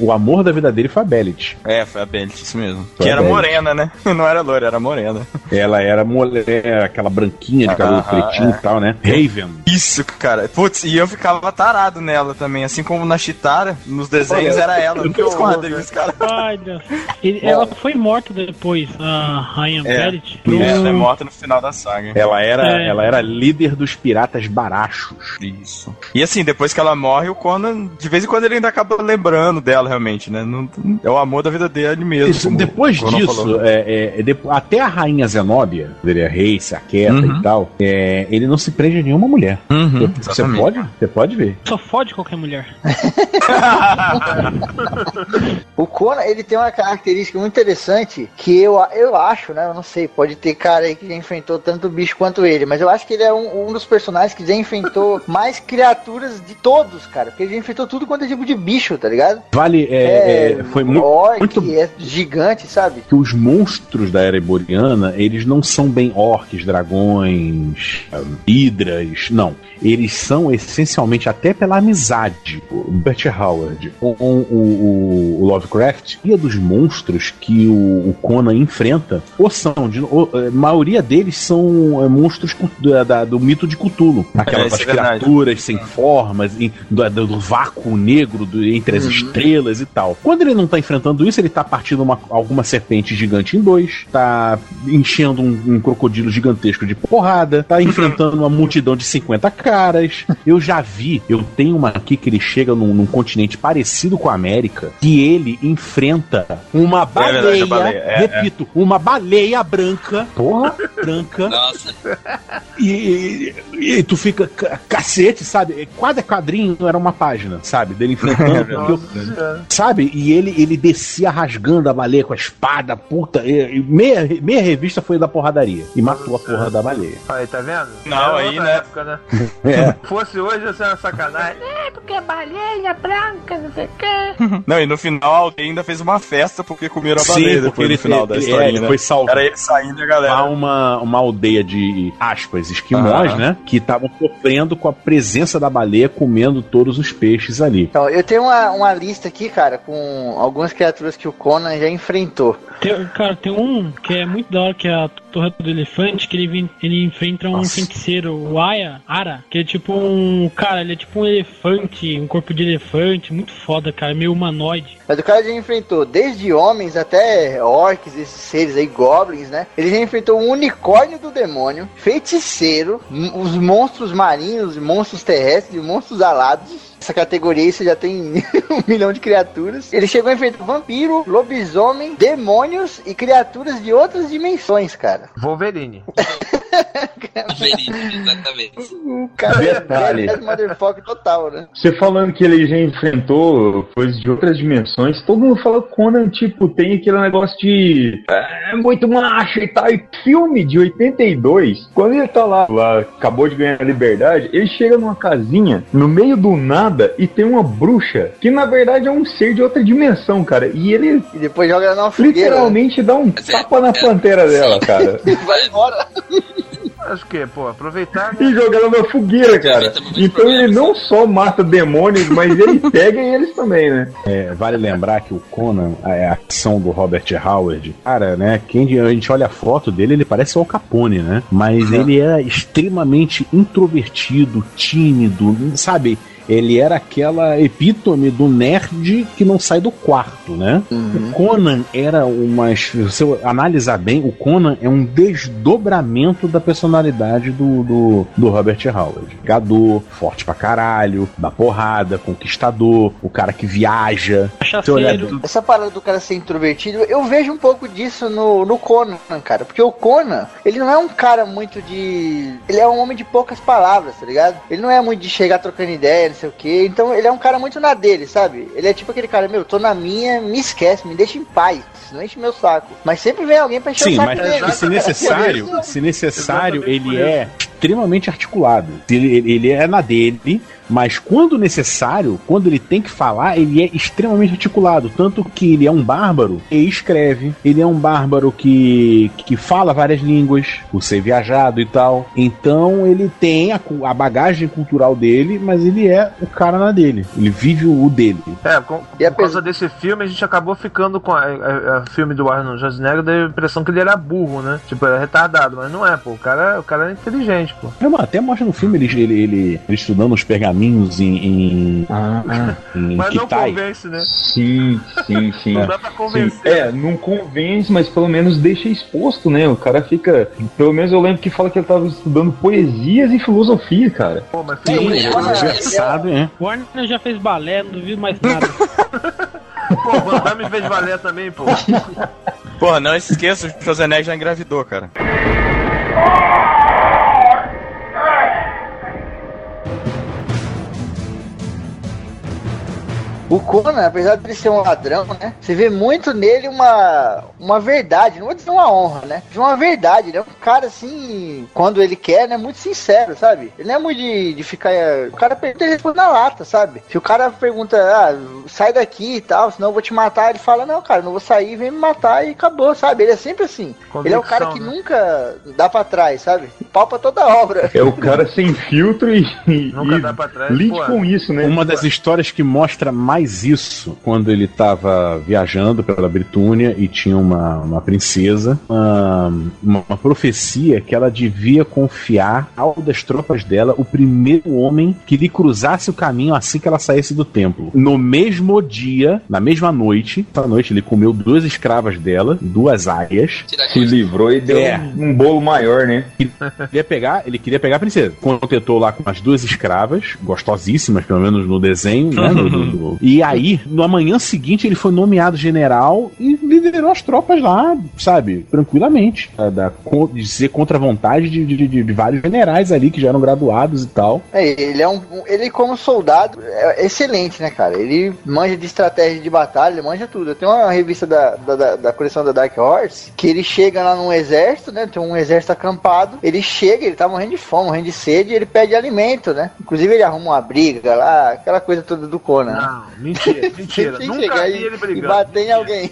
o amor da vida dele foi a Bellet. É, foi a Belit, isso mesmo. Foi que era Belit. morena, né? [laughs] Não era loira, era morena. Ela era mulher, aquela branquinha de cabelo Aham, pretinho é. e tal, né? Raven. Isso, cara. Putz, e eu ficava tarado nela também. Assim como na Chitara, nos desenhos Olha, era ela. Nos quadrinhos, cara. Ai, Deus. Ela foi morta depois, a Rainha É. Bellet. É, ela é morta no final da saga. Ela era, É. ela era líder dos piratas barachos. Isso. E assim, depois que ela morre, o Conan, de vez em quando ele ainda acaba lembrando dela, realmente, né? Não- é o amor da vida dele mesmo. Isso, como depois o Conan disso, é, é, é, depo- até a rainha Zenóbia, ele é rei, se aquieta Uhum. e tal, é, ele não se prende a nenhuma mulher. Uhum, Você exatamente. pode? Você pode ver. Só fode qualquer mulher. [laughs] O Conan, ele tem uma característica muito interessante que eu, eu acho, né? Eu não sei, pode ter cara aí que já enfrentou tanto bicho quanto ele, mas eu acho que ele é um, um dos personagens que já enfrentou [laughs] mais criaturas de todos, cara. Porque ele já enfrentou tudo quanto é tipo de bicho, tá ligado? Vale, é, é, foi mu orc, muito é gigante, sabe? que os monstros da era iboriana, eles não são bem orcs, dragões, hidras, não. Eles são essencialmente, até pela amizade, o Bert Howard com o, o- o Lovecraft, e dos monstros que o, o Conan enfrenta, ou são, de, ou, a maioria deles são é, monstros cu- da- do mito de Cthulhu. Aquelas é criaturas sem formas, em- do, do- do vácuo negro do- entre as estrelas e tal. Quando ele não tá enfrentando isso, ele tá partindo uma, alguma serpente gigante em dois, tá enchendo um, um crocodilo gigantesco de porrada, tá enfrentando uma multidão de 50 caras. Eu já vi, eu tenho uma aqui que ele chega num, num continente parecido com a América, que ele enfrenta uma baleia, verdade, a baleia, é, repito, uma baleia branca, porra, branca, Nossa, e, e- e tu fica ca- cacete, sabe? Cada quadrinho era uma página, sabe? Dele enfrentando. [laughs] porque eu- sabe? E ele, ele descia rasgando a baleia com a espada, puta. E, meia, meia revista foi da porradaria. E matou a porra da baleia. Aí, tá vendo? Não, aí, né? época, né? [laughs] É. Fosse hoje, ia ser uma sacanagem. É porque é baleia branca, não sei o quê. [laughs] Não, e no final alguém ainda fez uma festa porque comeram a Sim, baleia porque depois ele, no final da ele- história. é, ele né? foi salvo. Era ele saindo e a Há galera. uma, uma aldeia de aspas, esquimós, né? Que estavam sofrendo com a presença da baleia comendo todos os peixes ali. Então, eu tenho uma, uma lista aqui, cara, com algumas criaturas que o Conan já enfrentou. Tem- cara, tem um que é muito da hora, que é a Torre do Elefante, que ele, vem- ele enfrenta um Nossa. feiticeiro, o Aya, Ara, que é tipo um. Cara, ele é tipo um elefante, um corpo de elefante, muito foda, cara, meio humanoide. Mas o cara já enfrentou desde homens até orcs, esses seres aí, goblins, né? Ele já enfrentou um unicórnio do demônio, feiticeiro, os monstros marinhos, monstros terrestres, monstros alados. Essa categoria aí você já tem [laughs] um milhão de criaturas. Ele chegou a enfrentar vampiro, lobisomem, demônios e criaturas de outras dimensões, cara. Wolverine. Wolverine, exatamente. [laughs] O cara Detalhe. é motherfucker total, né? Você falando que ele já enfrentou coisas de outras dimensões, todo mundo fala que Conan, tipo, tem aquele negócio de. É muito macho e tal. E filme de 82, quando ele tá lá, lá, acabou de ganhar a liberdade, ele chega numa casinha, no meio do nada, e tem uma bruxa, que na verdade é um ser de outra dimensão, cara. E ele E depois joga ela numa fogueira. literalmente dá um é- tapa na é- pantera dela, [laughs] cara. né? Vai embora. Acho que, pô, aproveitar, né? E joga ela na fogueira, cara. Então ele não só mata demônios, mas ele [laughs] pega eles também, né? É, vale lembrar que o Conan, a, a ação do Robert Howard, cara, né? Quem a gente olha a foto dele, ele parece o Al Capone, né? Mas ele é extremamente introvertido, tímido, sabe? Ele era aquela epítome do nerd que não sai do quarto, né? O Conan era uma. Se você analisar bem, o Conan é um desdobramento da personalidade do, do, do Robert Howard. Gador, forte pra caralho, dá porrada, conquistador, o cara que viaja. Você olha- Cachaceiro. Essa parada do cara ser introvertido, eu vejo um pouco disso no, no Conan, cara. Porque o Conan, ele não é um cara muito de. Ele é um homem de poucas palavras, tá ligado? Ele não é muito de chegar trocando ideia, não sei o quê. Então ele é um cara muito na dele, sabe? Ele é tipo aquele cara, meu, tô na minha, me esquece, me deixa em paz. Não enche meu saco. Mas sempre vem alguém pra encher Sim, o saco mas dele. se necessário, se necessário, ele é extremamente articulado. Ele- ele é na dele, mas quando necessário, quando ele tem que falar, ele é extremamente articulado. Tanto que ele é um bárbaro e escreve. Ele é um bárbaro que, que fala várias línguas, por ser viajado e tal. Então ele tem a, a bagagem cultural dele, mas ele é o cara na dele. Ele vive o dele. É, com, E a por causa desse filme, a gente acabou ficando com a, a- a filme do Arnold Schwarzenegger, da impressão que ele era burro, né? Tipo, era retardado, mas não é, pô. O cara, o cara é inteligente, pô. É, mano, até mostra no filme ele, ele, ele, ele estudando os pergaminhos em, em, em Mas não Kitai. convence, né? Sim, sim, [laughs] sim. Não dá pra Sim. convencer. É, não convence, mas pelo menos deixa exposto, né? O cara fica. Pelo menos eu lembro que fala que ele tava estudando poesias e filosofia, cara. Pô, mas É, Conan, Engraçado, né? O Warner já fez balé, não duvido mais [laughs] nada. pô, Van Damme fez balé também, pô. Porra, não esqueça, o Schwarzenegger já engravidou, cara. O Conan, apesar de ele ser um ladrão, né? Você vê muito nele uma, uma verdade, não vou dizer uma honra, né? De uma verdade. Ele é um cara assim, quando ele quer, né? Muito sincero, sabe? Ele não é muito de, de ficar. O cara pergunta ele responde na lata, sabe? Se o cara pergunta, ah, sai daqui e tal, senão eu vou te matar, ele fala, não, cara, não vou sair, vem me matar e acabou, sabe? Ele é sempre assim. ele é o cara que Convicção, né? nunca dá pra trás, sabe? Pau pra toda obra. É o cara sem filtro e. Nunca e dá pra trás, Lide pô. com isso, né? Uma das histórias que mostra mais isso, quando ele estava viajando pela Britânia e tinha uma, uma princesa, uma, uma, profecia que ela devia confiar ao das tropas dela o primeiro homem que lhe cruzasse o caminho assim que ela saísse do templo. No mesmo dia, na mesma noite, essa noite ele comeu duas escravas dela, duas aias. Se livrou e deu É. um, um bolo maior, né? Ele queria pegar, ele queria pegar a princesa. Contentou lá com as duas escravas, gostosíssimas, pelo menos no desenho, né? do- do- [laughs] E aí, no amanhã seguinte, ele foi nomeado general e liderou as tropas lá, sabe, tranquilamente. Da, da- de ser contra a vontade de, de- de- de vários generais ali que já eram graduados e tal. É, ele é um. Ele, como soldado, é excelente, né, cara? Ele manja de estratégia de batalha, ele manja tudo. Tem uma revista da, da, da- da coleção da Dark Horse que ele chega lá num exército, né? Tem um exército acampado. Ele chega, ele tá morrendo de fome, morrendo de sede, e ele pede alimento, né? Inclusive, ele arruma uma briga lá, aquela coisa toda do Conan. Não, mentira, [laughs] mentira. Nunca chegar vi e, ele e brigando. bater em alguém.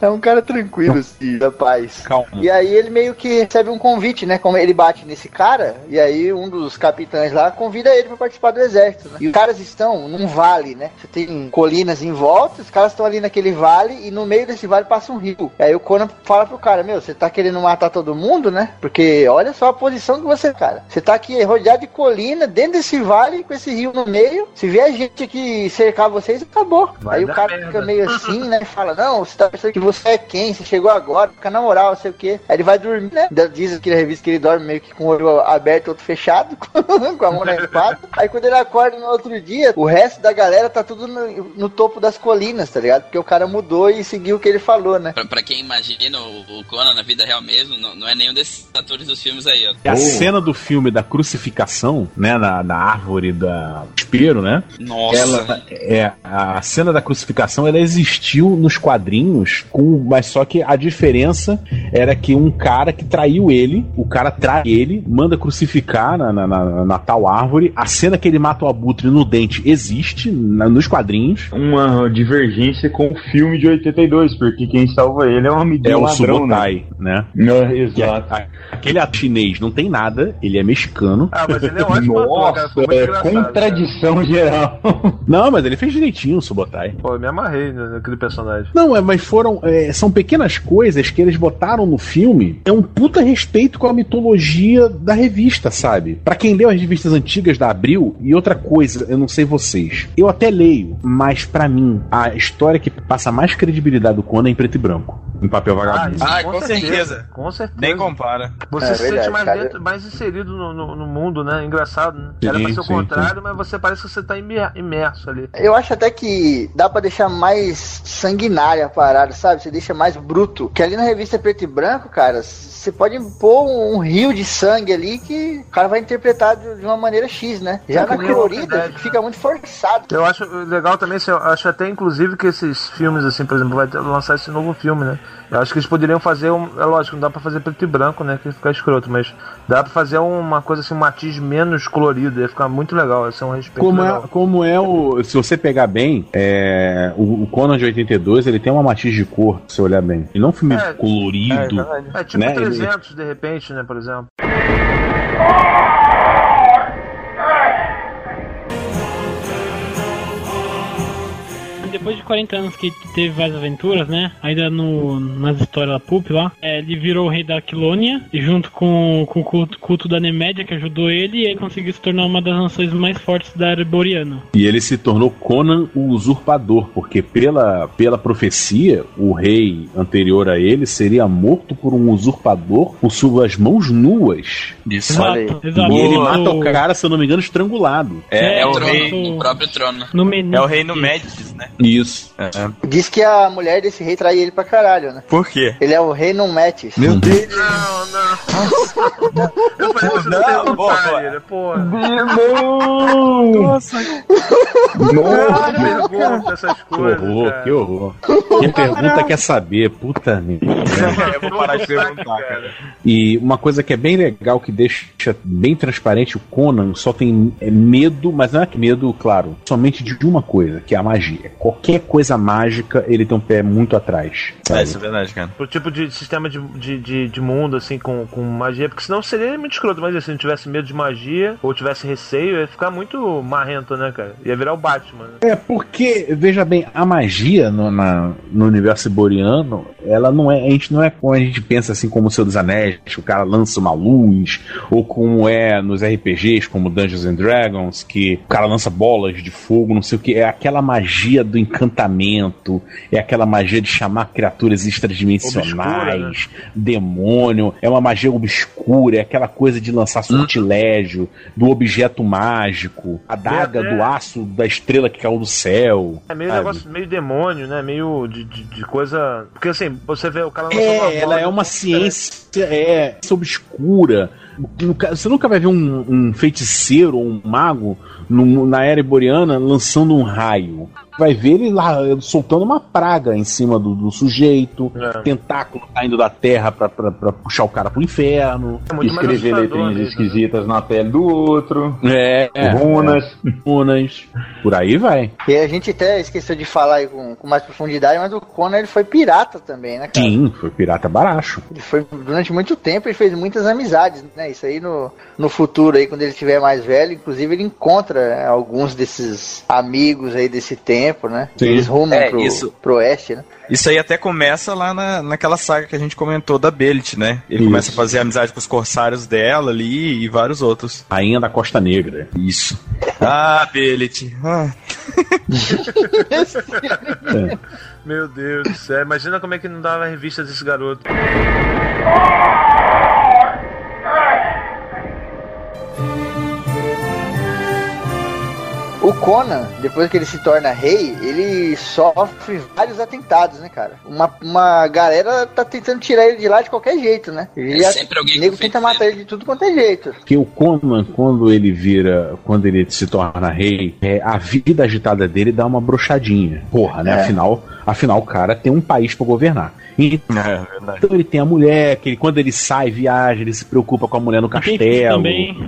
é um cara tranquilo, assim, da paz. Calma. E aí ele meio que recebe um convite, né? Como ele bate nesse cara, e aí um dos capitães lá convida ele pra participar do exército, né? E os caras estão num vale, né? Você tem colinas em volta, os caras estão ali naquele vale, e no meio desse vale passa um rio. E aí o Conan fala pro cara, meu, você tá querendo matar todo mundo, né? Porque olha só a posição que você, cara. Você tá aqui rodeado de colina, dentro desse vale, com esse rio no meio. Se vier gente aqui cercar vocês, acabou. Vai Aí o cara merda. fica meio assim, né? [laughs] Fala, não, você tá pensando que você é quem? Você chegou agora, fica na moral, não sei o quê. Aí ele vai dormir, né? Diz aqui na revista que ele dorme meio que com o olho aberto, outro fechado, [laughs] com a mão na espada. Aí quando ele acorda no outro dia, o resto da galera tá tudo no, no topo das colinas, tá ligado? Porque o cara mudou e seguiu o que ele falou, né? Pra, pra quem imagina o, o Conan na vida real mesmo, não, não é nenhum desses atores dos filmes aí, ó. E a cena do filme da crucificação, né, na, na árvore da espero, né? Nossa. Ela é a cena da crucificação, ela existiu nos quadrinhos, com, mas só que a diferença era que um cara que traiu ele, o cara trai ele, manda crucificar na, na, na- na tal árvore. A cena que ele mata o abutre no dente existe na- nos quadrinhos. Uma divergência com o filme de 82, porque quem salva ele é um amiguinho É o ladrão, Subotai, né? né? Que é- a- aquele ator chinês não tem nada, ele é mexicano. Ah, mas ele é um ótimo ator, cara. Nossa, é contradição geral. Não, mas ele fez direitinho o Subotai. Pô, eu me amarrei naquele personagem. Não, é, mas foram. é, são pequenas coisas que eles botaram no filme. É um puta respeito com a mitologia da revista, sabe? Pra quem leu as revistas antigas da Abril, e outra coisa, eu não sei vocês. Eu até leio, mas pra mim, a história que passa mais credibilidade do Conan é em preto e branco. Em papel vagabundo. Ah, com certeza. Com certeza. Nem compara. Você É se verdade, sente mais, dentro- mais inserido no, no- no mundo, né? Engraçado, né? Sim, Era pra ser o sim, contrário, mas você parece que você tá imer- imerso ali. Eu acho até que dá pra deixar mais sanguinária a parada, sabe? Você deixa mais bruto. Que ali na revista Preto e Branco, cara, você pode pôr um, um rio de sangue ali que o cara vai interpretar de, uma maneira X, né? Já É na colorida Dead, fica muito forçado. Eu acho legal também, assim, eu acho até inclusive que esses filmes, assim, por exemplo, vai lançar esse novo filme, né? Eu acho que eles poderiam fazer um. É lógico, não dá pra fazer preto e branco, né? Que ia ficar escroto, mas dá pra fazer uma coisa assim, um matiz menos colorido, ia ficar muito legal, ia ser um respeito. Como é, legal. como é o. Se você pegar bem, é, o, o Conan de 82 ele tem uma matiz de cor, se você olhar bem. Ele não é um filme É, colorido. É tipo né? Ele- 300 de repente, né? Por exemplo. Depois de 40 anos que teve várias aventuras, né? Ainda no, nas histórias da Pulp lá, é, ele virou o rei da Aquilônia, e junto com, com o culto, culto da Nemédia, que ajudou ele, e ele conseguiu se tornar uma das nações mais fortes da era boreana. E ele se tornou Conan o usurpador, porque pela, pela profecia, o rei anterior a ele seria morto por um usurpador por suas mãos nuas. Isso. Exato, exato. E ele No- mata o cara, se eu não me engano, estrangulado. É, é o trono, rei. no- O próprio trono. No. É o reino Médicis, né? Isso. Diz que a mulher desse rei trai ele pra caralho, né? Por quê? Ele é o rei não metes. Meu Deus. Não, não. Eu falei que você não, Não, vontade, boa. né? Pô. Nossa! Não pergunta essas Que coisas. horror, cara. que horror. Quem pergunta quer saber, puta merda. [laughs] eu vou parar de perguntar, cara. E uma coisa que é bem legal, que deixa bem transparente, o Conan só tem é, medo, mas não é que medo, claro, somente de uma coisa, que é a magia. Qualquer coisa mágica, ele tem um pé muito atrás. É, sabe? isso é verdade, cara. Pro tipo de sistema de, de, de, de mundo, assim, com, com magia, porque senão seria muito escroto, mas assim, se não tivesse medo de magia, ou tivesse receio, ia ficar muito marrento, né, cara? Ia virar o Batman, né? É porque, veja bem, a magia no, na- no universo boreano, ela não é. A gente não é como a gente pensa assim como o Senhor dos Anéis, que o cara lança uma luz, ou como é nos RPGs, como Dungeons and Dragons, que o cara lança bolas de fogo, não sei o que. É aquela magia do encantamento, é aquela magia de chamar criaturas extradimensionais, demônio, é uma magia obscura, é aquela coisa de lançar sortilégio, do objeto mágico, a daga até- do aço da estrela que caiu do céu. É meio sabe? negócio, meio demônio, né? Meio de, de, de coisa. Porque assim, você vê o cara lançando uma É, ela bola é uma ciência, é, ciência obscura. Você nunca vai ver um, um feiticeiro ou um mago no- na era boreana lançando um raio. Vai ver ele lá soltando uma praga em cima do, do sujeito, É. tentáculo caindo da terra pra, pra, pra puxar o cara pro inferno. É Escrever letrinhas né? esquisitas na pele do outro. É, runas. runas. Por aí vai. E a gente até esqueceu de falar aí com, com mais profundidade, mas o Conan ele foi pirata também, né, cara? Sim, foi pirata baracho. Ele foi durante muito tempo ele fez muitas amizades, né? Isso aí no, no futuro aí, quando ele estiver mais velho, inclusive ele encontra né, alguns desses amigos aí desse tempo, né? Sim. Eles rumam É, pro, isso. pro oeste, né? Isso aí até começa lá na, naquela saga que a gente comentou da Belit, né? Ele Isso. começa a fazer amizade com os corsários dela ali e vários outros. Rainha da Costa Negra. Isso. Ah, Belit. Ah. [laughs] Meu Deus do céu, imagina como é que não dava revista desse garoto. O Conan, depois que ele se torna rei, ele sofre vários atentados, né, cara? Uma, uma galera tá tentando tirar ele de lá de qualquer jeito, né? Ele É sempre alguém o nego tenta matar ele de tudo quanto é jeito. Porque o Conan, quando ele vira, quando ele se torna rei, é, a vida agitada dele dá uma brochadinha. Porra, né? É. Afinal, afinal, o cara tem um país pra governar. Então É, verdade. ele tem a mulher, que ele, quando ele sai, viaja, ele se preocupa com a mulher no castelo,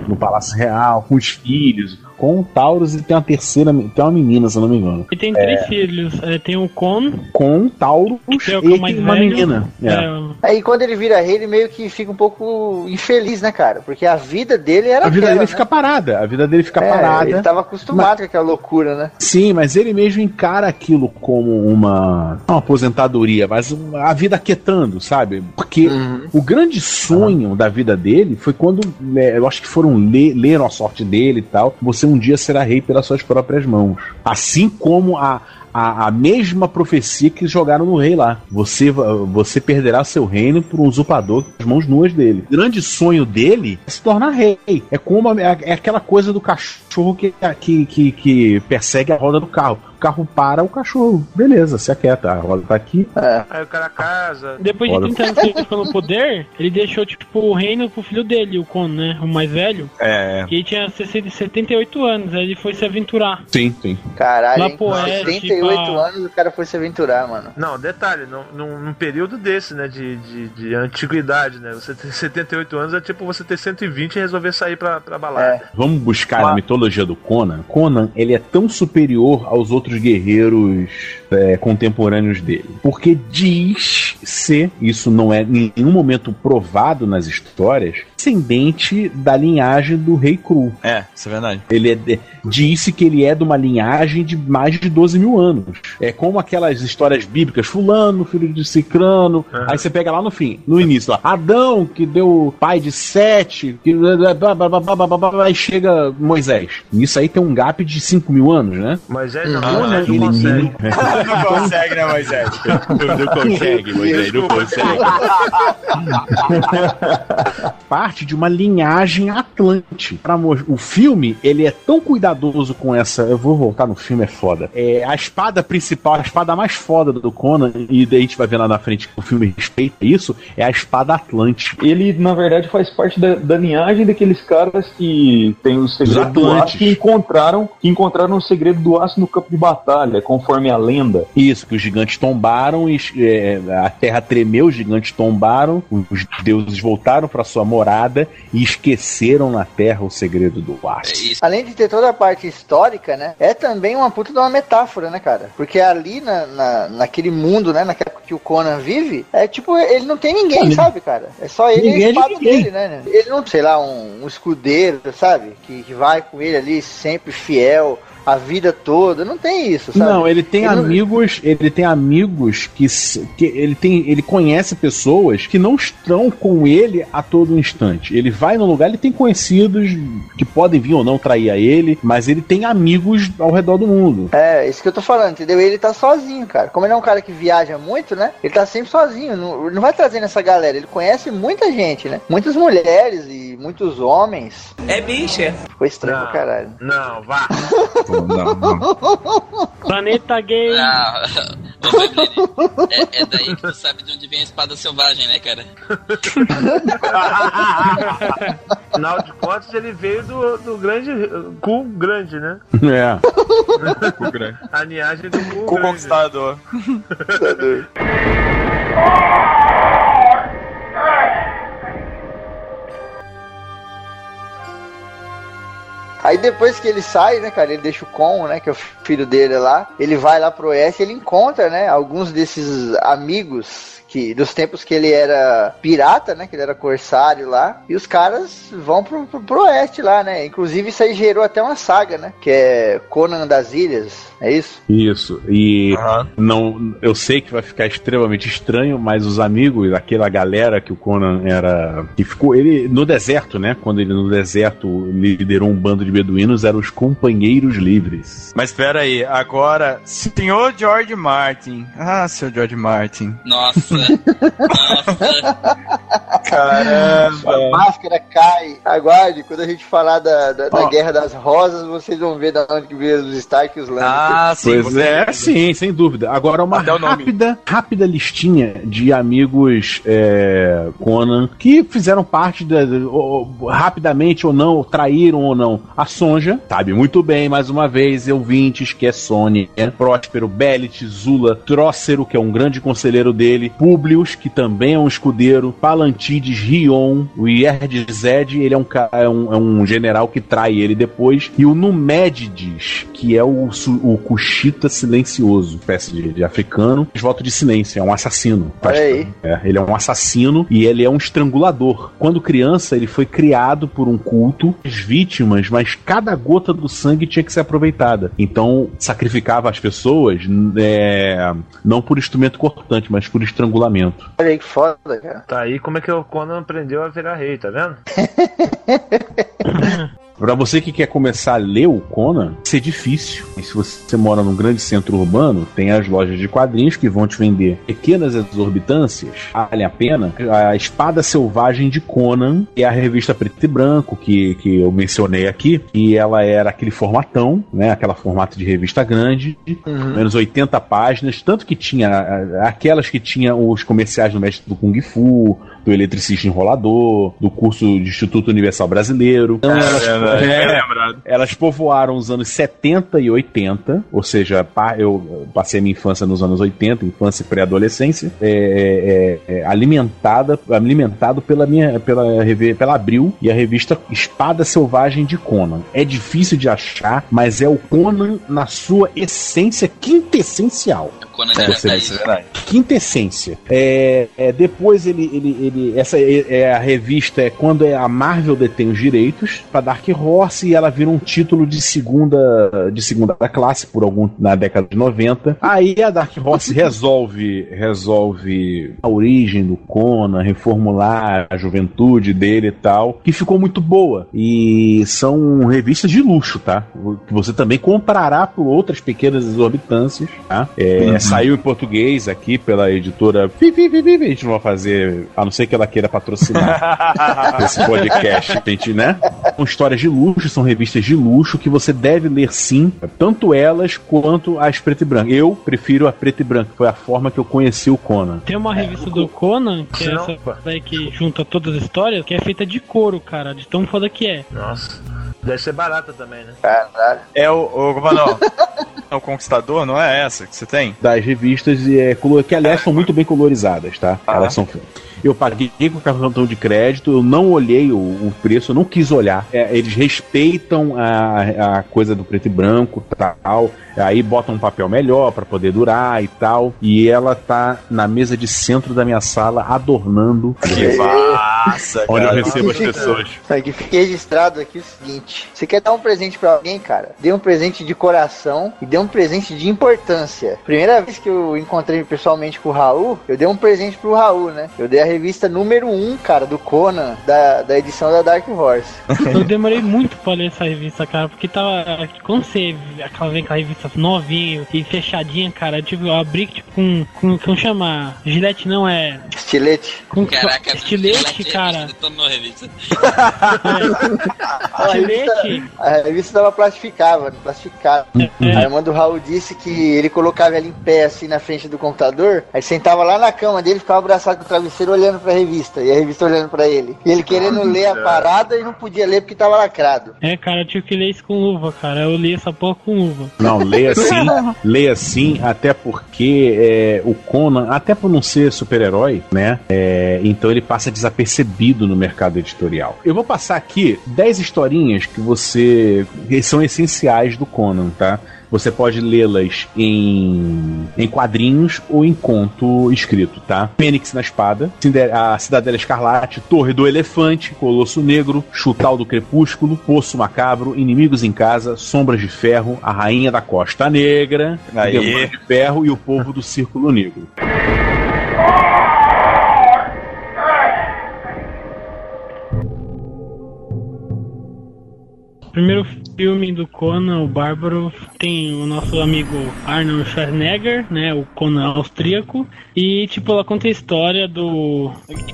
no Palácio Real, com os filhos. Com o Taurus ele tem uma terceira, tem uma menina, se eu não me engano. Ele tem três filhos. É, tem o Con, Com o Taurus que é o e é mais tem uma velho. menina. É. É, Aí quando ele vira rei, ele meio que fica um pouco infeliz, né, cara? Porque a vida dele era A vida aquela, dele né? fica parada, a vida dele fica É, parada. Ele tava acostumado com aquela loucura, né? Sim, mas ele mesmo encara aquilo como uma, uma aposentadoria, mas uma- a vida quietando, sabe? Porque o grande sonho da vida dele foi quando, né, eu acho que foram ler, leram a sorte dele e tal, você um dia será rei pelas suas próprias mãos. Assim como a, a, a mesma profecia que jogaram no rei lá. Você, você perderá seu reino por um usurpador com as mãos nuas dele. O grande sonho dele é se tornar rei. É como a- é, é aquela coisa do cachorro que, que, que, que persegue a roda do carro. O carro para, o cachorro, beleza, se aquieta. A roda tá aqui. Aí o cara casa. Depois de Olha. 30 anos que ele ficou no poder, ele deixou, tipo, o reino pro filho dele, o Con, né? O mais velho. É, Que ele tinha 60 78 anos, aí ele foi se aventurar. Sim, sim. Caralho, Lá hein? pro oeste, 78 pra- anos o cara foi se aventurar, mano. Não, detalhe, num, num, período desse, né, de, de, de antiguidade, né, você ter 78 anos é tipo você ter 120 e resolver sair pra, pra balada. Vamos buscar na mitologia do Conan. Conan, ele é tão superior aos outros guerreiros é, contemporâneos dele. Porque diz-se, isso não é em nenhum momento provado nas histórias, descendente da linhagem do rei Cru. é, isso é verdade. Ele é de- disse que ele é de uma linhagem de mais de 12 mil anos. É como aquelas histórias bíblicas, fulano, filho de Cicrano. Aí você pega lá no fim, no início, lá, Adão, que deu pai de Sete, que... aí chega Moisés. Isso aí tem um gap de 5 mil anos, né? Moisés não, Ah, Moisés não ele- consegue. [laughs] não consegue, né, Moisés? Não consegue, Moisés, não consegue. [laughs] Parte de uma linhagem atlante. Pra mo- o filme, ele é tão cuidadoso com essa. Eu vou voltar no filme, é foda. É a espada principal, a espada mais foda do Conan, e daí a gente vai ver lá na frente que o filme respeita isso, é a espada Atlante. Ele, na verdade, faz parte da, da linhagem daqueles caras que tem o segredo do aço que encontraram, que encontraram o segredo do aço no campo de batalha, conforme a lenda. Isso, que os gigantes tombaram, e, é, a terra tremeu, os gigantes tombaram, os deuses voltaram para sua morada e esqueceram na terra o segredo do É aço. isso. Além de ter toda a parte histórica, né? É também uma puta de uma metáfora, né, cara? Porque ali na, na, naquele mundo, né? Naquela época que o Conan vive, é tipo, ele não tem ninguém, sabe, cara? É só ele e a é de espada dele, né? Ele não, sei lá, um, um escudeiro, sabe? Que, que vai com ele ali sempre fiel a vida toda. Não tem isso, sabe? Não, ele tem Ele não- amigos, ele tem amigos que, que ele tem, ele conhece pessoas que não estão com ele a todo instante. Ele vai no lugar, ele tem conhecidos que podem vir ou não trair a ele, mas ele tem amigos ao redor do mundo. É, isso que eu tô falando, entendeu? Ele tá sozinho, cara. Como ele é um cara que viaja muito, né? Ele tá sempre sozinho. Não, não vai trazendo essa galera. Ele conhece muita gente, né? Muitas mulheres e muitos homens. É bicha. Ficou estranho Não. pra caralho. Não, vá. [laughs] Não, não. [laughs] Planeta Gay. Ah, [laughs] é, é daí que tu sabe de onde vem a espada selvagem, né, cara? [laughs] Afinal de contas, ele veio do, do grande. cu grande, né? É. Cu grande. A linhagem do cu Cu grande. conquistador. Aí depois que ele sai, né, cara, ele deixa o Con, né, que é o filho dele lá, ele vai lá pro oeste, ele encontra, né, alguns desses amigos que dos tempos que ele era pirata, né, que ele era corsário lá, e os caras vão pro, pro, pro oeste lá, né, inclusive isso aí gerou até uma saga, né, que é Conan das Ilhas, é isso? Isso. E Aham. não, eu sei que vai ficar extremamente estranho, mas os amigos, aquela galera que o Conan era, que ficou ele no deserto, né? Quando ele no deserto liderou um bando de beduínos eram os companheiros livres. Mas espera aí, agora, senhor George Martin. Ah, seu George Martin. Nossa. Nossa. Caramba. A máscara cai. Aguarde, quando a gente falar da, da, da. Guerra das Rosas, vocês vão ver da onde que veio os Stark e os Lannister. Ah, sim. Pois é, sim, sem dúvida. Agora, uma rápida, rápida listinha de amigos é, Conan que fizeram parte da, ou- rapidamente ou não, ou traíram ou não. A Sonja, sabe muito bem, mais uma vez, ouvintes, que é Sônia, Próspero, Belit, Zula, Trócero, que é um grande conselheiro dele, Publius, que também é um escudeiro, Palantides, Rion, o Yerdized, ele é um, é um, é um general que trai ele depois, e o Numédides, que é o, o Kushita silencioso, espécie de, de africano, voto de silêncio, é um assassino. É, ele é um assassino e ele é um estrangulador. Quando criança, ele foi criado por um culto, as vítimas, mas cada gota do sangue tinha que ser aproveitada. Então, sacrificava as pessoas é, não por instrumento cortante, mas por estrangulamento. Olha aí que foda, cara. Tá aí como é que o Conan aprendeu a virar rei, tá vendo? [laughs] Pra você que quer começar a ler o Conan, vai ser difícil. E se você mora num grande centro urbano, tem as lojas de quadrinhos que vão te vender pequenas exorbitâncias, valem a pena. A Espada Selvagem de Conan, é a revista preto e branco que, que eu mencionei aqui, e ela era aquele formatão, né? Aquela formato de revista grande, menos 80 páginas, tanto que tinha aquelas que tinham os comerciais do mestre do Kung Fu, do eletricista enrolador, do curso de Instituto Universal Brasileiro. Então, elas, é, é, elas povoaram os anos 70 e 80, ou seja, eu passei a minha infância nos anos 80, infância e pré-adolescência, é, é, é, alimentada, alimentado pela minha, pela, pela Abril e a revista Espada Selvagem de Conan. É difícil de achar, mas é o Conan na sua essência quintessencial Conan É, de verdade. Isso é verdade. quintessência. É, é, depois ele, ele, ele essa é, é a revista é quando é a Marvel detém os direitos para Dark Horse e ela vira um título de segunda de segunda classe por algum na década de 90. Aí a Dark Horse resolve resolve a origem do Conan, reformular a juventude dele e tal, que ficou muito boa. E são revistas de luxo, tá? Que você também comprará por outras pequenas exorbitâncias, tá? É, Saiu em português aqui pela editora. Fi, fi, fi, fi, A gente não vai fazer, a não ser que ela queira patrocinar [laughs] esse podcast, a gente, né? São histórias de luxo, são revistas de luxo que você deve ler sim, tanto elas quanto as preto e branco. Eu prefiro a preto e branco, foi a forma que eu conheci o Conan. Tem uma revista do Conan, que é essa daí que junta todas as histórias, que é feita de couro, cara, de tão foda que é. Nossa. Deve ser barata também, né? Caralho. É o, o Governador. [laughs] É o Conquistador, não é essa que você tem? das revistas e é, que aliás são muito bem colorizadas, tá? Ah. Elas são eu paguei com cartão de crédito, eu não olhei o, o preço, eu não quis olhar. É, eles respeitam a, a coisa do preto e branco tal. Aí botam um papel melhor para poder durar e tal. E ela tá na mesa de centro da minha sala, adornando Que massa, onde eu recebo as pessoas. Aqui fica registrado aqui o seguinte: você quer dar um presente pra alguém, cara? Dê um presente de coração e dê um presente de importância. Primeira vez que eu encontrei pessoalmente com o Raul, eu dei um presente pro Raul, né? Eu dei a revista número 1, cara, do Conan, da, da edição da Dark Horse. Eu demorei muito pra ler essa revista, cara, porque tava. Quando você aquela vem com a revista novinha e fechadinha, cara, tipo, eu abri tipo com. com como chama? Gilete não é. Estilete. Com Caraca, estilete, cara. Na revista. [laughs] A revista, Estilete. a revista tava plastificada, plastificada. A irmã do Raul disse que ele colocava ela em pé assim na frente do computador, aí sentava lá na cama dele, ficava abraçado com o travesseiro olhando pra revista, e a revista olhando pra ele. E ele querendo ler a parada e não podia ler porque tava lacrado. É, cara, eu tive que ler isso com luva, cara. Eu li essa porra com luva. Não, leia [laughs] sim, leia sim, até porque é, o Conan, até por não ser super-herói, né? é, então ele passa desapercebido no mercado editorial. Eu vou passar aqui 10 historinhas que você. que são essenciais do Conan, tá? Você pode lê-las em, em quadrinhos ou em conto escrito, tá? Fênix na Espada, a Cidadela Escarlate, Torre do Elefante, Colosso Negro, Chutal do Crepúsculo, Poço Macabro, Inimigos em Casa, Sombras de Ferro, A Rainha da Costa Negra. Demônio de Ferro e o Povo do Círculo Negro. Primeiro filme do Conan, o Bárbaro, tem o nosso amigo Arnold Schwarzenegger, né? O Conan austríaco. E, tipo, ela conta a história do.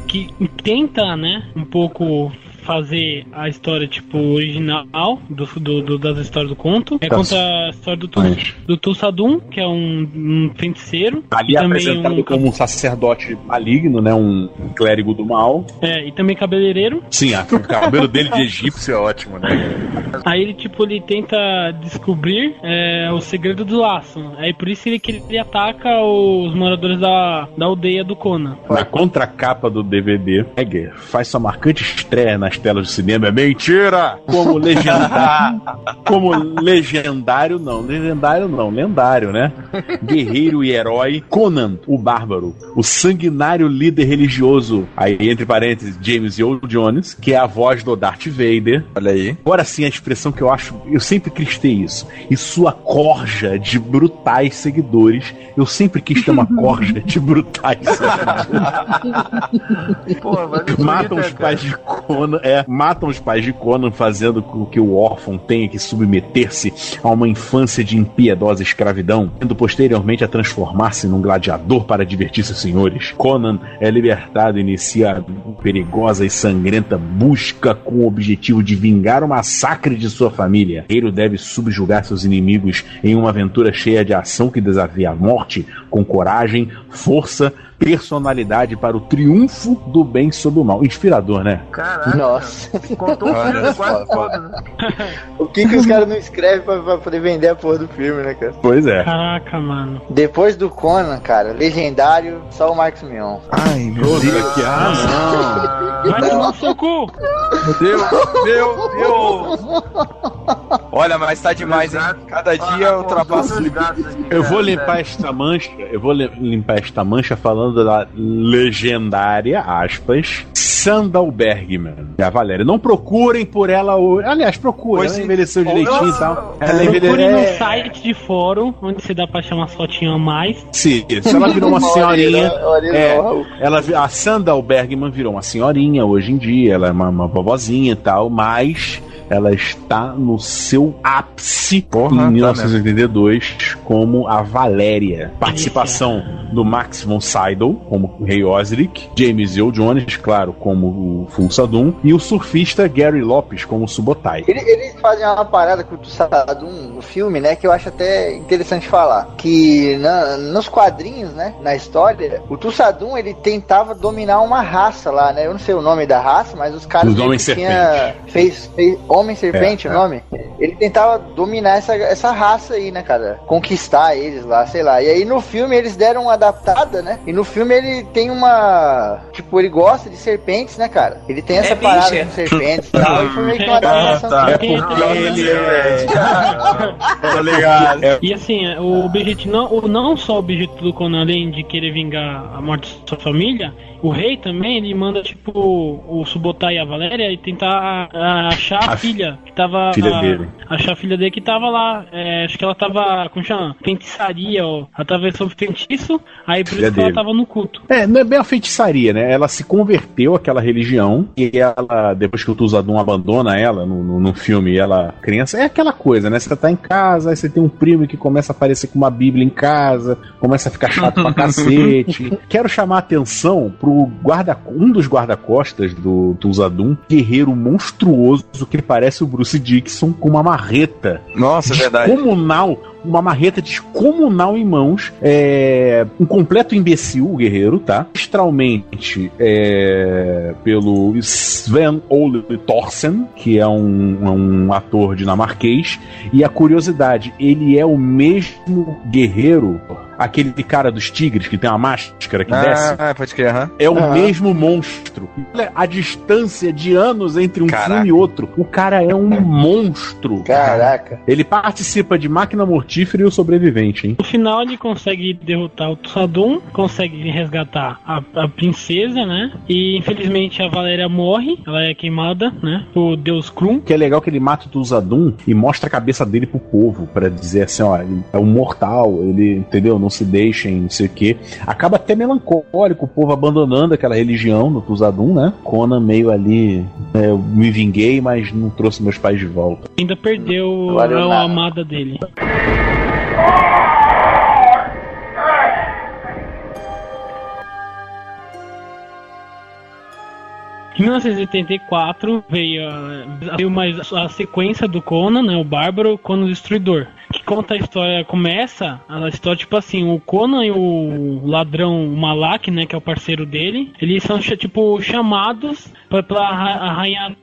que tenta, né? Um pouco fazer a história, tipo, original do, do, do- das histórias do conto. É Tá. conta a história do, Tu- do Tulsadum, que é um, um feiticeiro. Ali é apresentado um, como um sacerdote maligno, né? Um clérigo do mal. é, e também cabeleireiro. Sim, a- o cabelo dele de egípcio é ótimo, né? Aí ele, tipo, ele tenta descobrir é, o segredo do laço. Aí por isso ele, que ele ataca os moradores da, da aldeia do Conan. Na contracapa do DVD, faz sua marcante estreia nas telas do cinema. É mentira! Como legendário. [laughs] como legendário, não. Legendário, não. Lendário, né? Guerreiro e herói Conan, o Bárbaro. O sanguinário líder religioso. Aí, entre parênteses, James Earl Jones, que é a voz do Darth Vader. Olha aí. Agora sim, a expressão que eu acho. Eu sempre cristei isso. E sua corja de brutais seguidores. Eu sempre quis ter uma [laughs] corja de brutais [laughs] seguidores. Pô, Matam os pais de Conan, é, matam os pais de Conan, fazendo com que o órfão tenha que submeter-se a uma infância de impiedosa escravidão, tendo posteriormente a transformar-se num gladiador para divertir seus senhores. Conan é libertado e inicia a perigosa e sangrenta busca com o objetivo de vingar o massacre de sua família. Ele deve subjugar seus inimigos em uma aventura cheia de ação que desafia a morte com coragem, força, personalidade para o triunfo do bem sobre o mal. Inspirador, né? Caraca. Nossa. Contou o filme quase todo, né? O que, que os caras não escrevem pra, pra poder vender a porra do filme, né, cara? Pois é. Caraca, mano. Depois do Conan, cara, legendário, só o Marcos Mion. Ai, meu Deus. que ah, Vai tomar seu cu! Meu Deus, meu Deus. Olha, mas tá demais, hein? Cada dia eu ultrapasso. Eu vou limpar esta mancha, eu vou li- limpar esta mancha falando da legendária, aspas, Sandal Bergman. E a Valéria. Não procurem por ela hoje. Aliás, procurem. Ela é. envelheceu direitinho e tal. Ela Procure envelheceu. num É, site de fórum onde você dá pra chamar as fotinhas a mais. sim, isso. Ela virou uma senhorinha. É, ela, a Sandal Bergman virou uma senhorinha hoje em dia, ela é uma, uma vovozinha e tal, mas ela está no seu ápice Porra, em tá 1982 como a Valéria. Participação do Max von Sydow como o Rei Osric, James Earl Jones, claro, como o Fulsadum, e o surfista Gary Lopes como o Subotai. Ele- Eles fazem uma parada com o Tussadum no filme, né? Que eu acho até interessante falar. Que na- nos quadrinhos, né? Na história, o Tussadum ele tentava dominar uma raça lá, né? Eu não sei o nome da raça, mas os caras. Os Homens tinha- Fez, fez Homem Serpente É, o nome? Ele tentava dominar essa, essa raça aí, né, cara? Conquistar eles lá, sei lá. E aí no filme eles deram uma adaptada, né? E no filme ele tem uma. Tipo, ele gosta de serpentes, né, cara? Ele tem essa É parada bicha. com serpentes e tal. E foi meio que uma [laughs] Ah, adaptação. tá. É porque é ele é. [laughs] Tá ligado? E assim, o objetivo, não, o- não só o objetivo do Conan, além de querer vingar a morte de sua família, o rei também, ele manda, tipo, o Subotai e a Valéria e tentar achar a, A filha que tava. filha ah, dele. Achar a filha dele que tava lá. é, acho que ela tava. Como chama? Feitiçaria, ó. Ela tava sob feitiço, aí por Filha isso que ela dele. tava no culto. É, não é bem uma feitiçaria, né? Ela se converteu àquela religião e ela, depois que o Tuzadum abandona ela no, no, no filme, ela, criança, é aquela coisa, né? Você tá em casa, aí você tem um primo que começa a aparecer com uma bíblia em casa, começa a ficar chato pra [laughs] cacete. Quero chamar a atenção pro guarda, um dos guarda-costas do Tuzadum, guerreiro monstruoso que parece o Bruce Dixon com uma marreta Nossa, é verdade. descomunal, uma marreta descomunal em mãos, é, um completo imbecil, o guerreiro, tá? Astralmente, é, pelo Sven Ole Thorsen, que é um, um ator dinamarquês, e a curiosidade, ele é o mesmo guerreiro, aquele cara dos tigres que tem uma máscara que desce, Ah, pode crer, aham. é o Aham. mesmo monstro. Olha a distância de anos entre um Caraca. filme e outro. O cara é um monstro. Caraca. Ele participa de Máquina Mortífera e o Sobrevivente, hein? No final ele consegue derrotar o Tussadum, consegue resgatar a, a princesa, né? E infelizmente a Valéria morre, ela é queimada, né? Por Deus Krum. Que é legal que ele mata o Tuzadum e mostra a cabeça dele pro povo, pra dizer assim, ó, ele é um mortal, ele, entendeu? Não se deixem, não sei o quê. Acaba até melancólico, o povo abandonando aquela religião no Tuzadum, né? Conan meio ali, é, eu me vinguei, mas não trouxe meus pais de volta. Ainda perdeu valeu a nada. amada dele. Em 1984 veio, a, veio mais a sequência do Conan, né, o Bárbaro, Conan o Destruidor, conta a história, começa a história tipo assim, o Conan e o ladrão Malak, né, que é o parceiro dele, eles são tipo chamados pra- pela ra- a rainha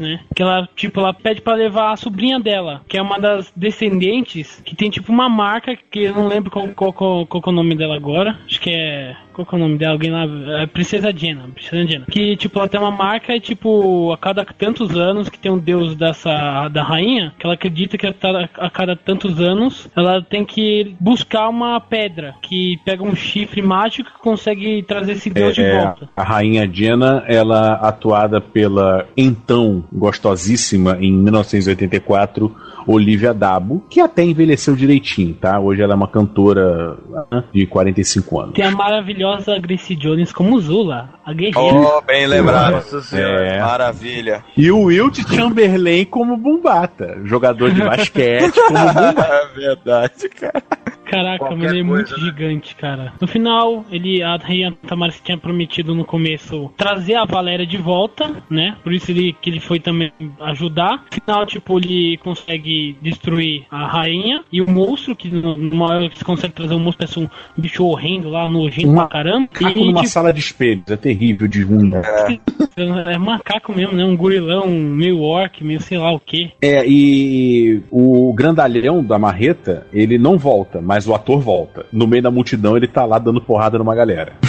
né, que ela tipo ela pede pra levar a sobrinha dela, que é uma das descendentes, que tem tipo uma marca que eu não lembro qual, qual, qual, qual é o nome dela agora, acho que é qual que é o nome dela? Alguém lá. É Princesa Diana. Princesa Diana. Que, tipo, ela tem uma marca e, tipo, a cada tantos anos que tem um deus dessa. da rainha, que ela acredita que a, a cada tantos anos ela tem que buscar uma pedra que pega um chifre mágico que consegue trazer esse deus de É, volta. a rainha Diana, ela atuada pela então gostosíssima em 1984 Olivia Dabo, que até envelheceu direitinho, tá? Hoje ela é uma cantora né, de 45 anos. Tem a maravilhosa Gracie Jones como Zula, a guerreira. Oh, bem lembrado. Nossa senhora. É. Maravilha. E o Wilt Chamberlain como Bumbata, jogador de basquete como [laughs] Bumbata. É verdade, cara. Caraca, Qualquer mas ele é muito né? gigante, cara. No final, ele, a Rainha Tamaris tinha prometido no começo trazer a Valéria de volta, né? Por isso ele, que ele foi também ajudar. No final, tipo, ele consegue destruir a rainha e o monstro, que no- numa hora que você consegue trazer um monstro, parece um bicho horrendo lá, nojento Uma- pra caramba. Caco E, numa tipo, sala de espelhos, é terrível de ruim. né? é macaco mesmo, né? Um gorilão, meio orc, meio sei lá o que. É, e o grandalhão da marreta, ele não volta, mas o ator volta. No meio da multidão, ele tá lá dando porrada numa galera. [laughs]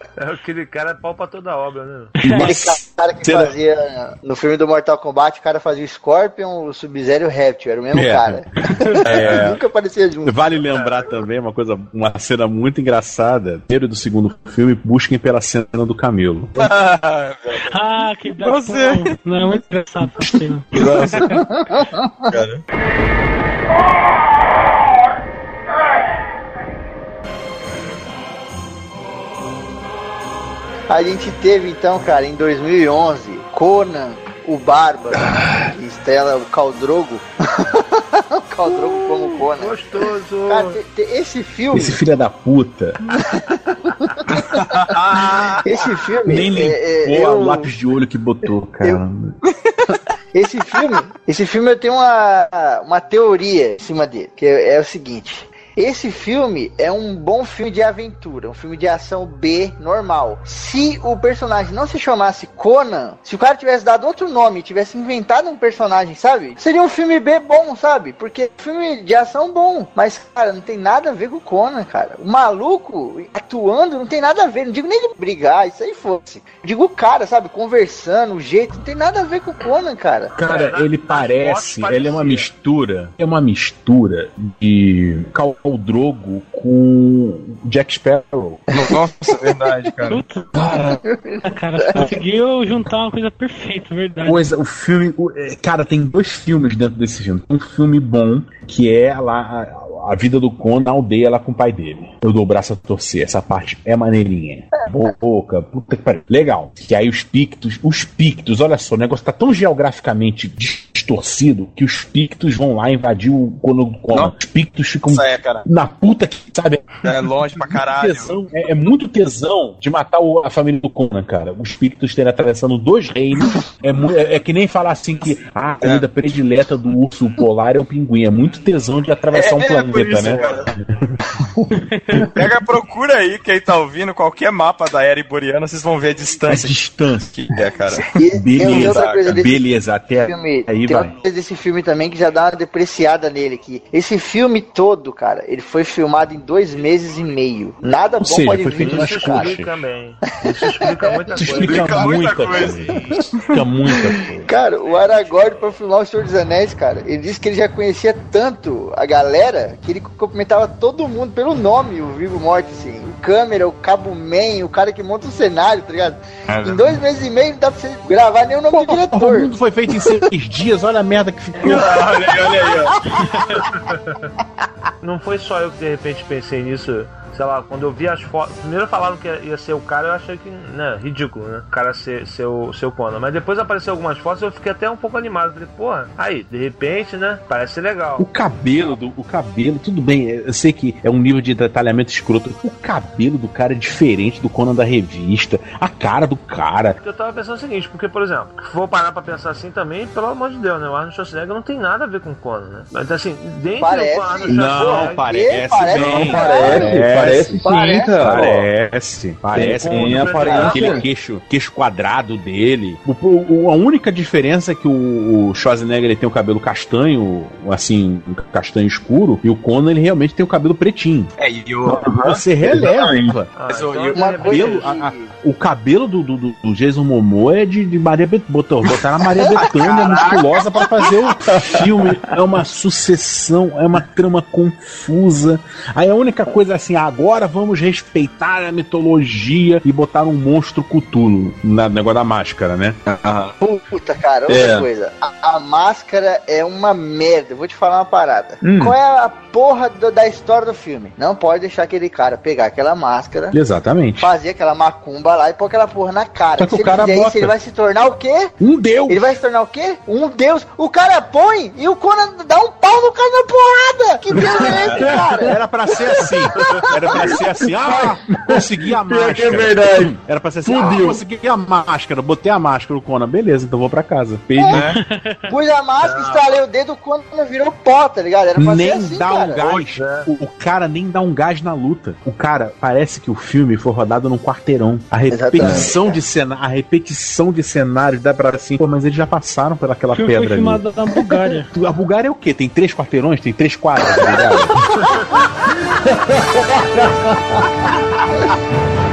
[laughs] É aquele cara é pau pra toda obra, né? [laughs] Aquele cara que fazia no filme do Mortal Kombat, o cara fazia o Scorpion, o Sub-Zero e o Reptil, era o mesmo É. cara. [laughs] É. [laughs] Nunca aparecia junto. Vale lembrar também uma coisa, uma cena muito engraçada. Primeiro do segundo filme, busquem pela cena do camelo. Ah, que da Você. Pô, Não, é muito engraçado essa cena. cara. A gente teve então, cara, em 2011, Conan, o Bárbaro, que estrela o Caldrogo. o [laughs] Caldrogo como Conan. Gostoso. Cara, te- te- esse filme, Esse filho da puta [laughs] esse filme, nem limpou é, é, o eu- lápis de olho que botou, cara. Esse filme, esse filme eu tenho uma, uma teoria em cima dele, que é, é o seguinte. Esse filme é um bom filme de aventura, um filme de ação B normal. Se o personagem não se chamasse Conan, se o cara tivesse dado outro nome, tivesse inventado um personagem, sabe? Seria um filme B bom, sabe? Porque filme de ação bom, mas cara, não tem nada a ver com o Conan, cara. O maluco atuando não tem nada a ver, não digo nem de brigar, isso aí fosse. Digo o cara, sabe, conversando, o jeito, não tem nada a ver com o Conan, cara. Cara, Cara, ele nas parece, ele é uma mistura, é uma mistura de Khal Drogo com Jack Sparrow. Nossa, é verdade, cara. [laughs] Puta, cara, você conseguiu juntar uma coisa perfeita, verdade. Coisa, o filme, o- é, cara, tem dois filmes dentro desse filme. Um filme bom que é lá a, vida do Conan na aldeia lá com o pai dele. Eu dou o braço a torcer, essa parte é maneirinha. Boca, puta que pariu. Legal. Que aí os pictos, os pictos, olha só, o negócio tá tão geograficamente distorcido que os pictos vão lá invadir o Conan do Conan. Os pictos ficam cara. na puta que, sabe, É longe pra caralho. tesão, é, é muito tesão de matar o- a família do Conan, cara. Os espíritos terem atravessando dois reinos. É, é- é que nem falar assim que ah, a comida predileta do urso polar é o pinguim. É muito tesão de atravessar um É, isso, né? [laughs] Pega, procura aí, quem tá ouvindo, qualquer mapa da era iboriana, vocês vão ver a A distância distância. que é, cara. E Beleza, beleza, até filme, aí tem vai. outra coisa desse filme também que já dá uma depreciada nele aqui. Esse filme todo, cara, ele foi filmado em dois meses e meio. Nada bom seja, pode foi vir feito disso, nas cara. coxas. Explica bem. Isso explica [laughs] muita Isso coisa. explica Explica muita muita coisa. coisa. Explica muita coisa. Cara, o Aragorn pra filmar o Senhor dos Anéis, cara, ele disse que ele já conhecia tanto a galera que ele cumprimentava todo mundo pelo nome, o Vivo Morte, assim. câmera, o cabo man, o cara que monta o cenário, tá ligado? É. Em dois meses e meio não dá pra você gravar nem o nome do O diretor. mundo foi feito em seis [laughs] dias, olha a merda que ficou. olha aí, olha aí, ó. [laughs] [laughs] Não foi só eu que de repente pensei nisso. Sei lá, quando eu vi as fotos. Primeiro falaram que ia ser o cara, eu achei que, né, ridículo, né? O cara ser, ser, o, ser o Conan. Mas depois apareceu algumas fotos e eu fiquei até um pouco animado. Falei, porra, aí, de repente, né? Parece ser legal. O cabelo do o cabelo, tudo bem, eu sei que é um nível de detalhamento escroto. O cabelo do cara é diferente do Conan da revista, a cara do cara. Eu tava pensando o seguinte, porque, por exemplo, se for parar pra pensar assim também, pelo amor de Deus, né? O Arnold Schwarzenegger não tem nada a ver com o Conan, né? Mas assim, dentro Parece. do Arnold Não, Schwarzenegger- parece, parece bem. não, Parece, parece sim, Parece. cara. Parece, parece. Tem Tem aparência. Aquele queixo, queixo quadrado dele. O, o- a única diferença é que o, o Schwarzenegger ele tem o cabelo castanho, assim, um castanho escuro, e o Conan ele realmente tem o cabelo pretinho. É, e o. Você releva. Ah, Mas o- então, o- coisa cabelo, a-. O cabelo do, do, do- Jason Momoa é de, de Maria Bet botou, botaram a Maria [laughs] Bethânia musculosa pra fazer o filme. É uma sucessão, é uma trama confusa. Aí a única coisa é assim, agora vamos respeitar a mitologia e botar um monstro Cthulhu na no negócio da máscara, né? Puta, cara, outra É. coisa. A, a máscara é uma merda. Vou te falar uma parada. Hum. Qual é a porra do- da história do filme? Não pode deixar aquele cara pegar aquela máscara, Exatamente. fazer aquela macumba lá e pôr aquela porra na cara. Só que Se o cara ele isso, ele vai se tornar o quê? Um deus! Ele vai se tornar o quê? Um deus. O cara põe e o Conan dá um pau no cara na porrada. Que [laughs] deus é esse, cara? Era pra ser assim. Era pra ser assim. Ah, consegui a é máscara. verdade. Era pra ser assim. Fudeu. Ah, consegui a máscara. Botei a máscara, o Conan. Beleza, então vou pra casa. Fez, É. Pus a máscara, estalei o dedo, o Conan virou pó, tá ligado? Era pra ser Nem assim, dá um cara. gás. O, o cara nem dá um gás na luta. O cara parece que o filme foi rodado num quarteirão. A repetição de cena, a repetição de cenários dá pra assim. Pô, mas eles já passaram pelaquela O filme foi pedra ali. filmado na Bulgária. [laughs] A Bulgária é o quê? Tem três quarteirões? Tem três quadras, tá ligado? [laughs]